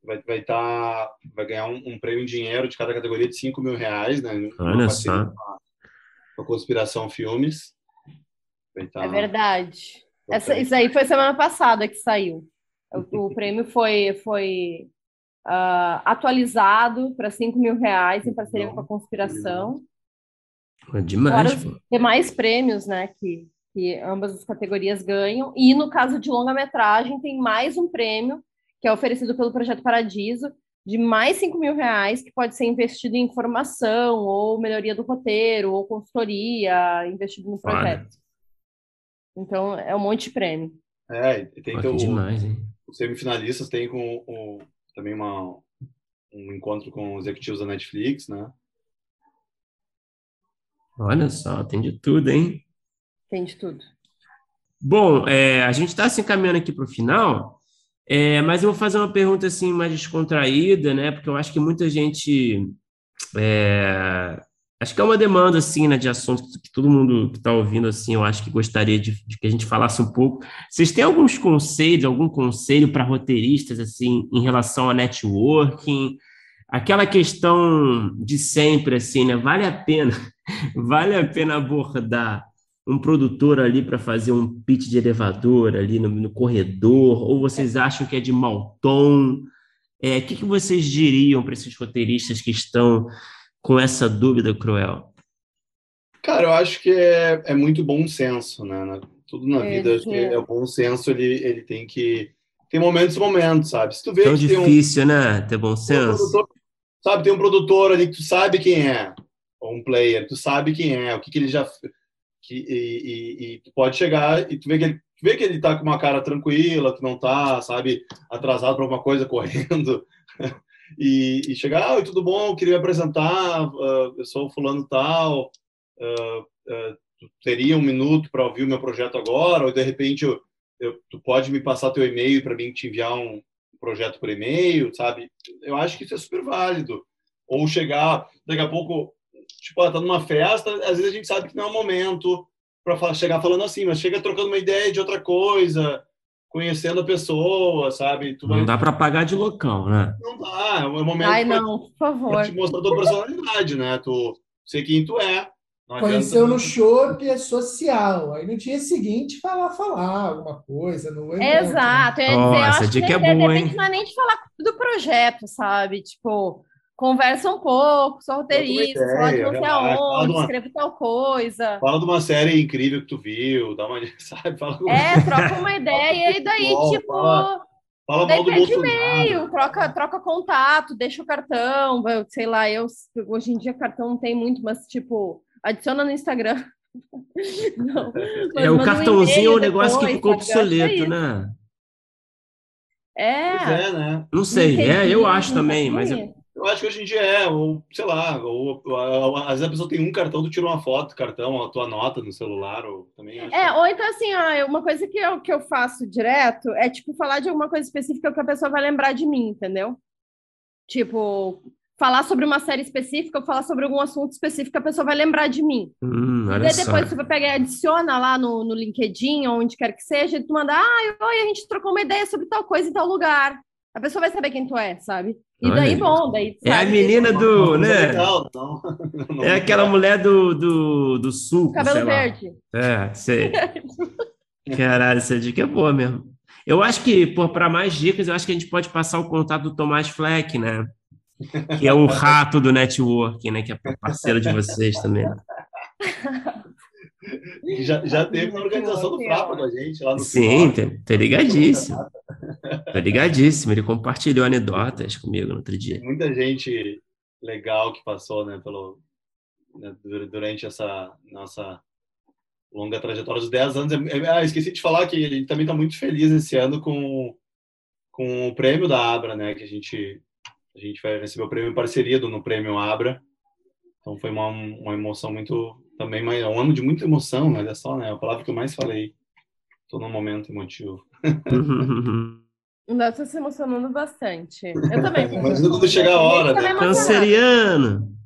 vai, vai, tá, vai ganhar um, um, prêmio em dinheiro de cada categoria de 5 mil reais, né? Olha só. Com a Conspiração Filmes. Tá... É verdade. Essa, isso aí foi semana passada que saiu. O, o <laughs> prêmio foi, foi uh, atualizado para 5 mil reais em parceria com a Conspiração. É demais. Fora demais prêmios, né, que, que ambas as categorias ganham. E no caso de longa-metragem, tem mais um prêmio que é oferecido pelo Projeto Paradiso, de mais 5 mil reais, que pode ser investido em formação, ou melhoria do roteiro, ou consultoria, investido no projeto. Olha. Então, é um monte de prêmio. É, tem que o, demais, hein? os semifinalistas têm com, com, também uma, um encontro com os executivos da Netflix, né? Olha só, tem de tudo, hein? Tem de tudo. Bom, é, a gente está se encaminhando aqui para o final, é, mas eu vou fazer uma pergunta assim mais descontraída, né? Porque eu acho que muita gente é, Acho que é uma demanda, assim, né, de assuntos que todo mundo que está ouvindo, assim, eu acho que gostaria de, de, que a gente falasse um pouco. Vocês têm alguns conselhos, algum conselho para roteiristas, assim, em relação a networking? Aquela questão de sempre, assim, né? Vale a pena, <laughs> vale a pena abordar um produtor ali para fazer um pitch de elevador ali no, no, corredor? Ou vocês acham que é de mau tom? É, o que, que vocês diriam para esses roteiristas que estão com essa dúvida cruel? Cara, eu acho que é, é muito bom senso, né? Tudo na é, vida, acho que é o bom senso, ele, ele tem que... Tem momentos e momentos, sabe? Se tu vê Tão difícil, um, né? Ter bom senso. Um produtor, sabe, tem um produtor ali que tu sabe quem é, ou um player, tu sabe quem é, o que, que ele já... Que, e, e, e tu pode chegar e tu vê que ele vê que ele tá com uma cara tranquila, que não tá, sabe, atrasado para alguma coisa, <laughs> correndo e, e chegar, ah, tudo bom, queria me apresentar, uh, eu sou fulano tal, uh, uh, teria um minuto para ouvir o meu projeto agora, ou de repente eu, eu, tu pode me passar teu e-mail para mim te enviar um projeto por e-mail, sabe? Eu acho que isso é super válido. Ou chegar, daqui a pouco, tipo, tá numa festa, às vezes a gente sabe que não é o momento para chegar falando assim, mas chega trocando uma ideia de outra coisa, conhecendo a pessoa, sabe? Tu não vai... dá para pagar de local, né? Não dá, é um momento Ai, não, por favor. Pra te mostrar a tua personalidade, né? Tu sei quem tu é. Conheceu no show que é social. Aí no dia seguinte falar, falar alguma coisa. No Exato. Eu, oh, dizer, essa dica é boa, hein? Não é nem de falar do projeto, sabe? Tipo, conversa um pouco, sou roteirista, fala de não sei aonde, uma... escreve tal coisa. Fala de uma série incrível que tu viu, dá uma, <laughs> sabe? Fala É, troca uma ideia e daí, tipo. Fala, fala daí mal do pede e-mail, troca, troca contato, deixa o cartão, sei lá, eu hoje em dia cartão não tem muito, mas tipo, adiciona no Instagram. <laughs> não, <laughs> é o cartãozinho é um negócio que ficou obsoleto, né? É. é, né? Não sei, é, eu acho também, mas eu, Eu acho que hoje em dia é, ou sei lá, ou, ou, às vezes a pessoa tem um cartão, tu tira uma foto do cartão, a tua nota no celular, ou também acho É, que... ou então assim, ó, uma coisa que eu, que eu faço direto é tipo falar de alguma coisa específica que a pessoa vai lembrar de mim, entendeu? Tipo, falar sobre uma série específica ou falar sobre algum assunto específico que a pessoa vai lembrar de mim. Hum, E depois você vai pegar e adiciona lá no, no LinkedIn, onde quer que seja, e tu manda, ah, oi, a gente trocou uma ideia sobre tal coisa em tal lugar. A pessoa vai saber quem tu é, sabe? E Olha daí, aí. bom, daí É a sabe, menina do, Mas é né? legal, <laughs> não, não- É aquela mulher do, do, do sul, Cabelo sei lá. verde. É, sei. Caralho, essa dica é boa mesmo. Eu acho que, para mais dicas, eu acho que a gente pode passar o contato do Tomás Fleck, né? Que é o rato do network, né? Que é parceiro de vocês também. né? <laughs> Já, já teve na organização do Frapa com a gente lá no Sim, final. tô, tô ligadíssimo. <laughs> Tô ligadíssimo. Ele compartilhou anedotas comigo no outro dia. Muita gente legal que passou, né, pelo, né, dur- durante essa nossa longa trajetória dos 10 anos. É- é- Ah, esqueci de falar que a gente também está muito feliz esse ano com, com o prêmio da Abra, né, que a gente, a gente vai receber o prêmio em parceria do, no prêmio Abra. Então foi uma, uma emoção muito, também mais- um ano de muita emoção, olha só, né, a palavra que eu mais falei. Estou num momento emotivo. O Léo tá se emocionando bastante. Eu também. <laughs> Imagina quando chegar a hora, Também né? emocionado. Canceriano.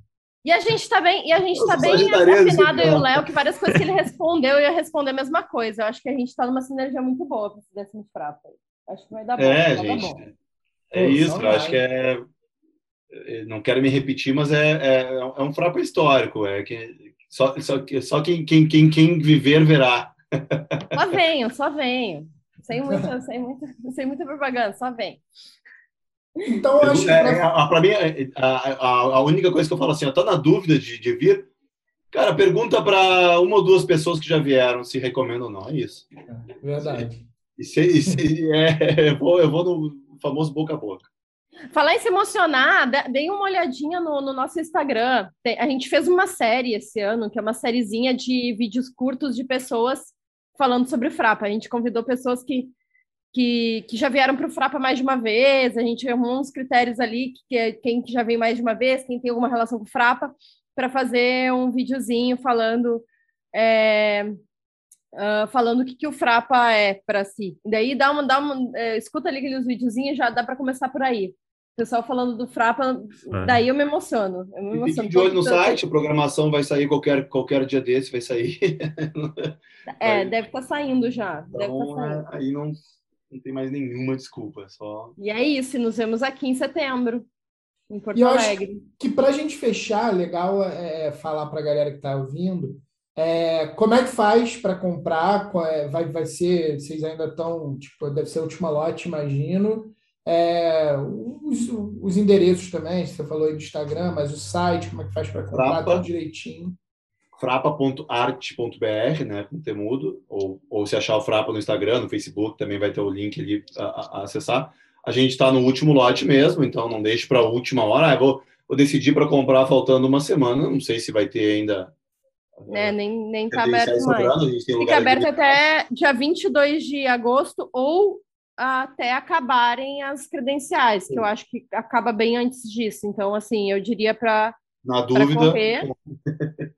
E a gente tá bem, e a gente tá bem afinado, eu e o. Léo, que várias coisas que ele respondeu, eu ia responder a mesma coisa. Eu acho que a gente tá numa sinergia muito boa para esse décimo frapa. Acho que vai dar bom. É, vai dar gente. bom. É Pô, isso, eu acho que é. é, Não quero me repetir, mas é, é, é um frapa histórico. É que só, só, só quem, quem, quem, quem viver verá. Só venho, só venho. Sem <laughs> muita, sem muita, sem muita propaganda, só vem. Então, eu acho que É, pra- é, pra mim, é, a, a, a única coisa que eu falo assim, ó, tá na dúvida de, de vir, cara, pergunta para uma ou duas pessoas que já vieram se recomendam ou não. É isso. Verdade. E se, e se- é, <laughs> eu, vou, eu vou no famoso boca a boca. Falar em se emocionar, deem uma olhadinha no, no nosso Instagram. A gente fez uma série esse ano, que é uma sériezinha de vídeos curtos de pessoas falando sobre o Frapa. A gente convidou pessoas que, que, que já vieram para o Frapa mais de uma vez, a gente arrumou uns critérios ali, que, é quem que já veio mais de uma vez, quem tem alguma relação com o Frapa, para fazer um videozinho falando. é, ah, falando o que, que o Frapa é para si. Daí dá uma, dá uma é, escuta ali aqueles videozinhos, já dá para começar por aí. O pessoal falando do Frapa, É. daí eu me emociono. Eu me emociono. fiquem de olho no Tanto- site, a programação vai sair qualquer, qualquer dia desse, vai sair. É, Vai. deve estar saindo já. deve tá Então, saindo. é, aí não, não tem mais nenhuma desculpa, só E é isso, nos vemos aqui em setembro, em Porto E eu acho Alegre. que para a gente fechar, legal é falar para a galera que está ouvindo, é, como é que faz para comprar? É- vai, vai ser, vocês ainda estão, tipo, deve ser a última lote, imagino. É, os, os endereços também, você falou aí do Instagram, mas o site, como é que faz para comprar Frapa. tudo direitinho? frapa.art.br, né, com temudo, ou, ou se achar o Frapa no Instagram, no Facebook, também vai ter o link ali a, a- a acessar. A gente está no último lote mesmo, então não deixe para a última hora. Ah, eu vou, vou decidir para comprar faltando uma semana, não sei se vai ter ainda. Né? Nem, nem tá aberto mais. sobrando, Fica aberto aqui. até dia 22 de agosto ou até acabarem as credenciais, que eu acho que acaba bem antes disso. Então, assim, eu diria para Na para dúvida, correr,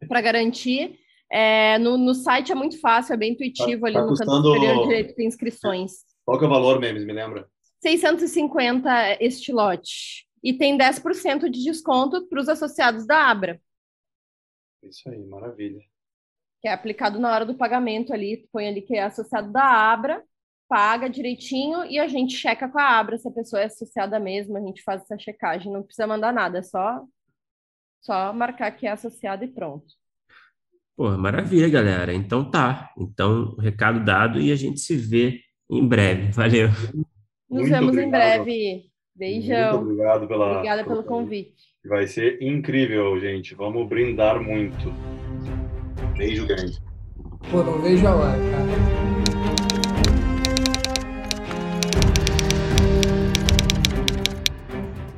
para garantir. É, no, no site é muito fácil, é bem intuitivo Tá- ali tá no canto custando- superior direito tem inscrições. qual que é o valor, Memes, me lembra? 650 este lote. E tem 10% de desconto para os associados da Abra, Isso aí, maravilha. que é aplicado na hora do pagamento ali. Tu põe ali que é associado da Abra, paga direitinho e a gente checa com a Abra se a pessoa é associada mesmo. A gente faz essa checagem, não precisa mandar nada, é só, só marcar que é associado e pronto. Pô, maravilha, galera. Então tá. Então, recado dado e a gente se vê em breve. Valeu. Nos Muito vemos em obrigado. breve. Muito Beijão. obrigado pela. Obrigada pelo convite. Vai ser incrível, gente. Vamos brindar muito. Beijo grande. Pô, não vejo a hora, cara.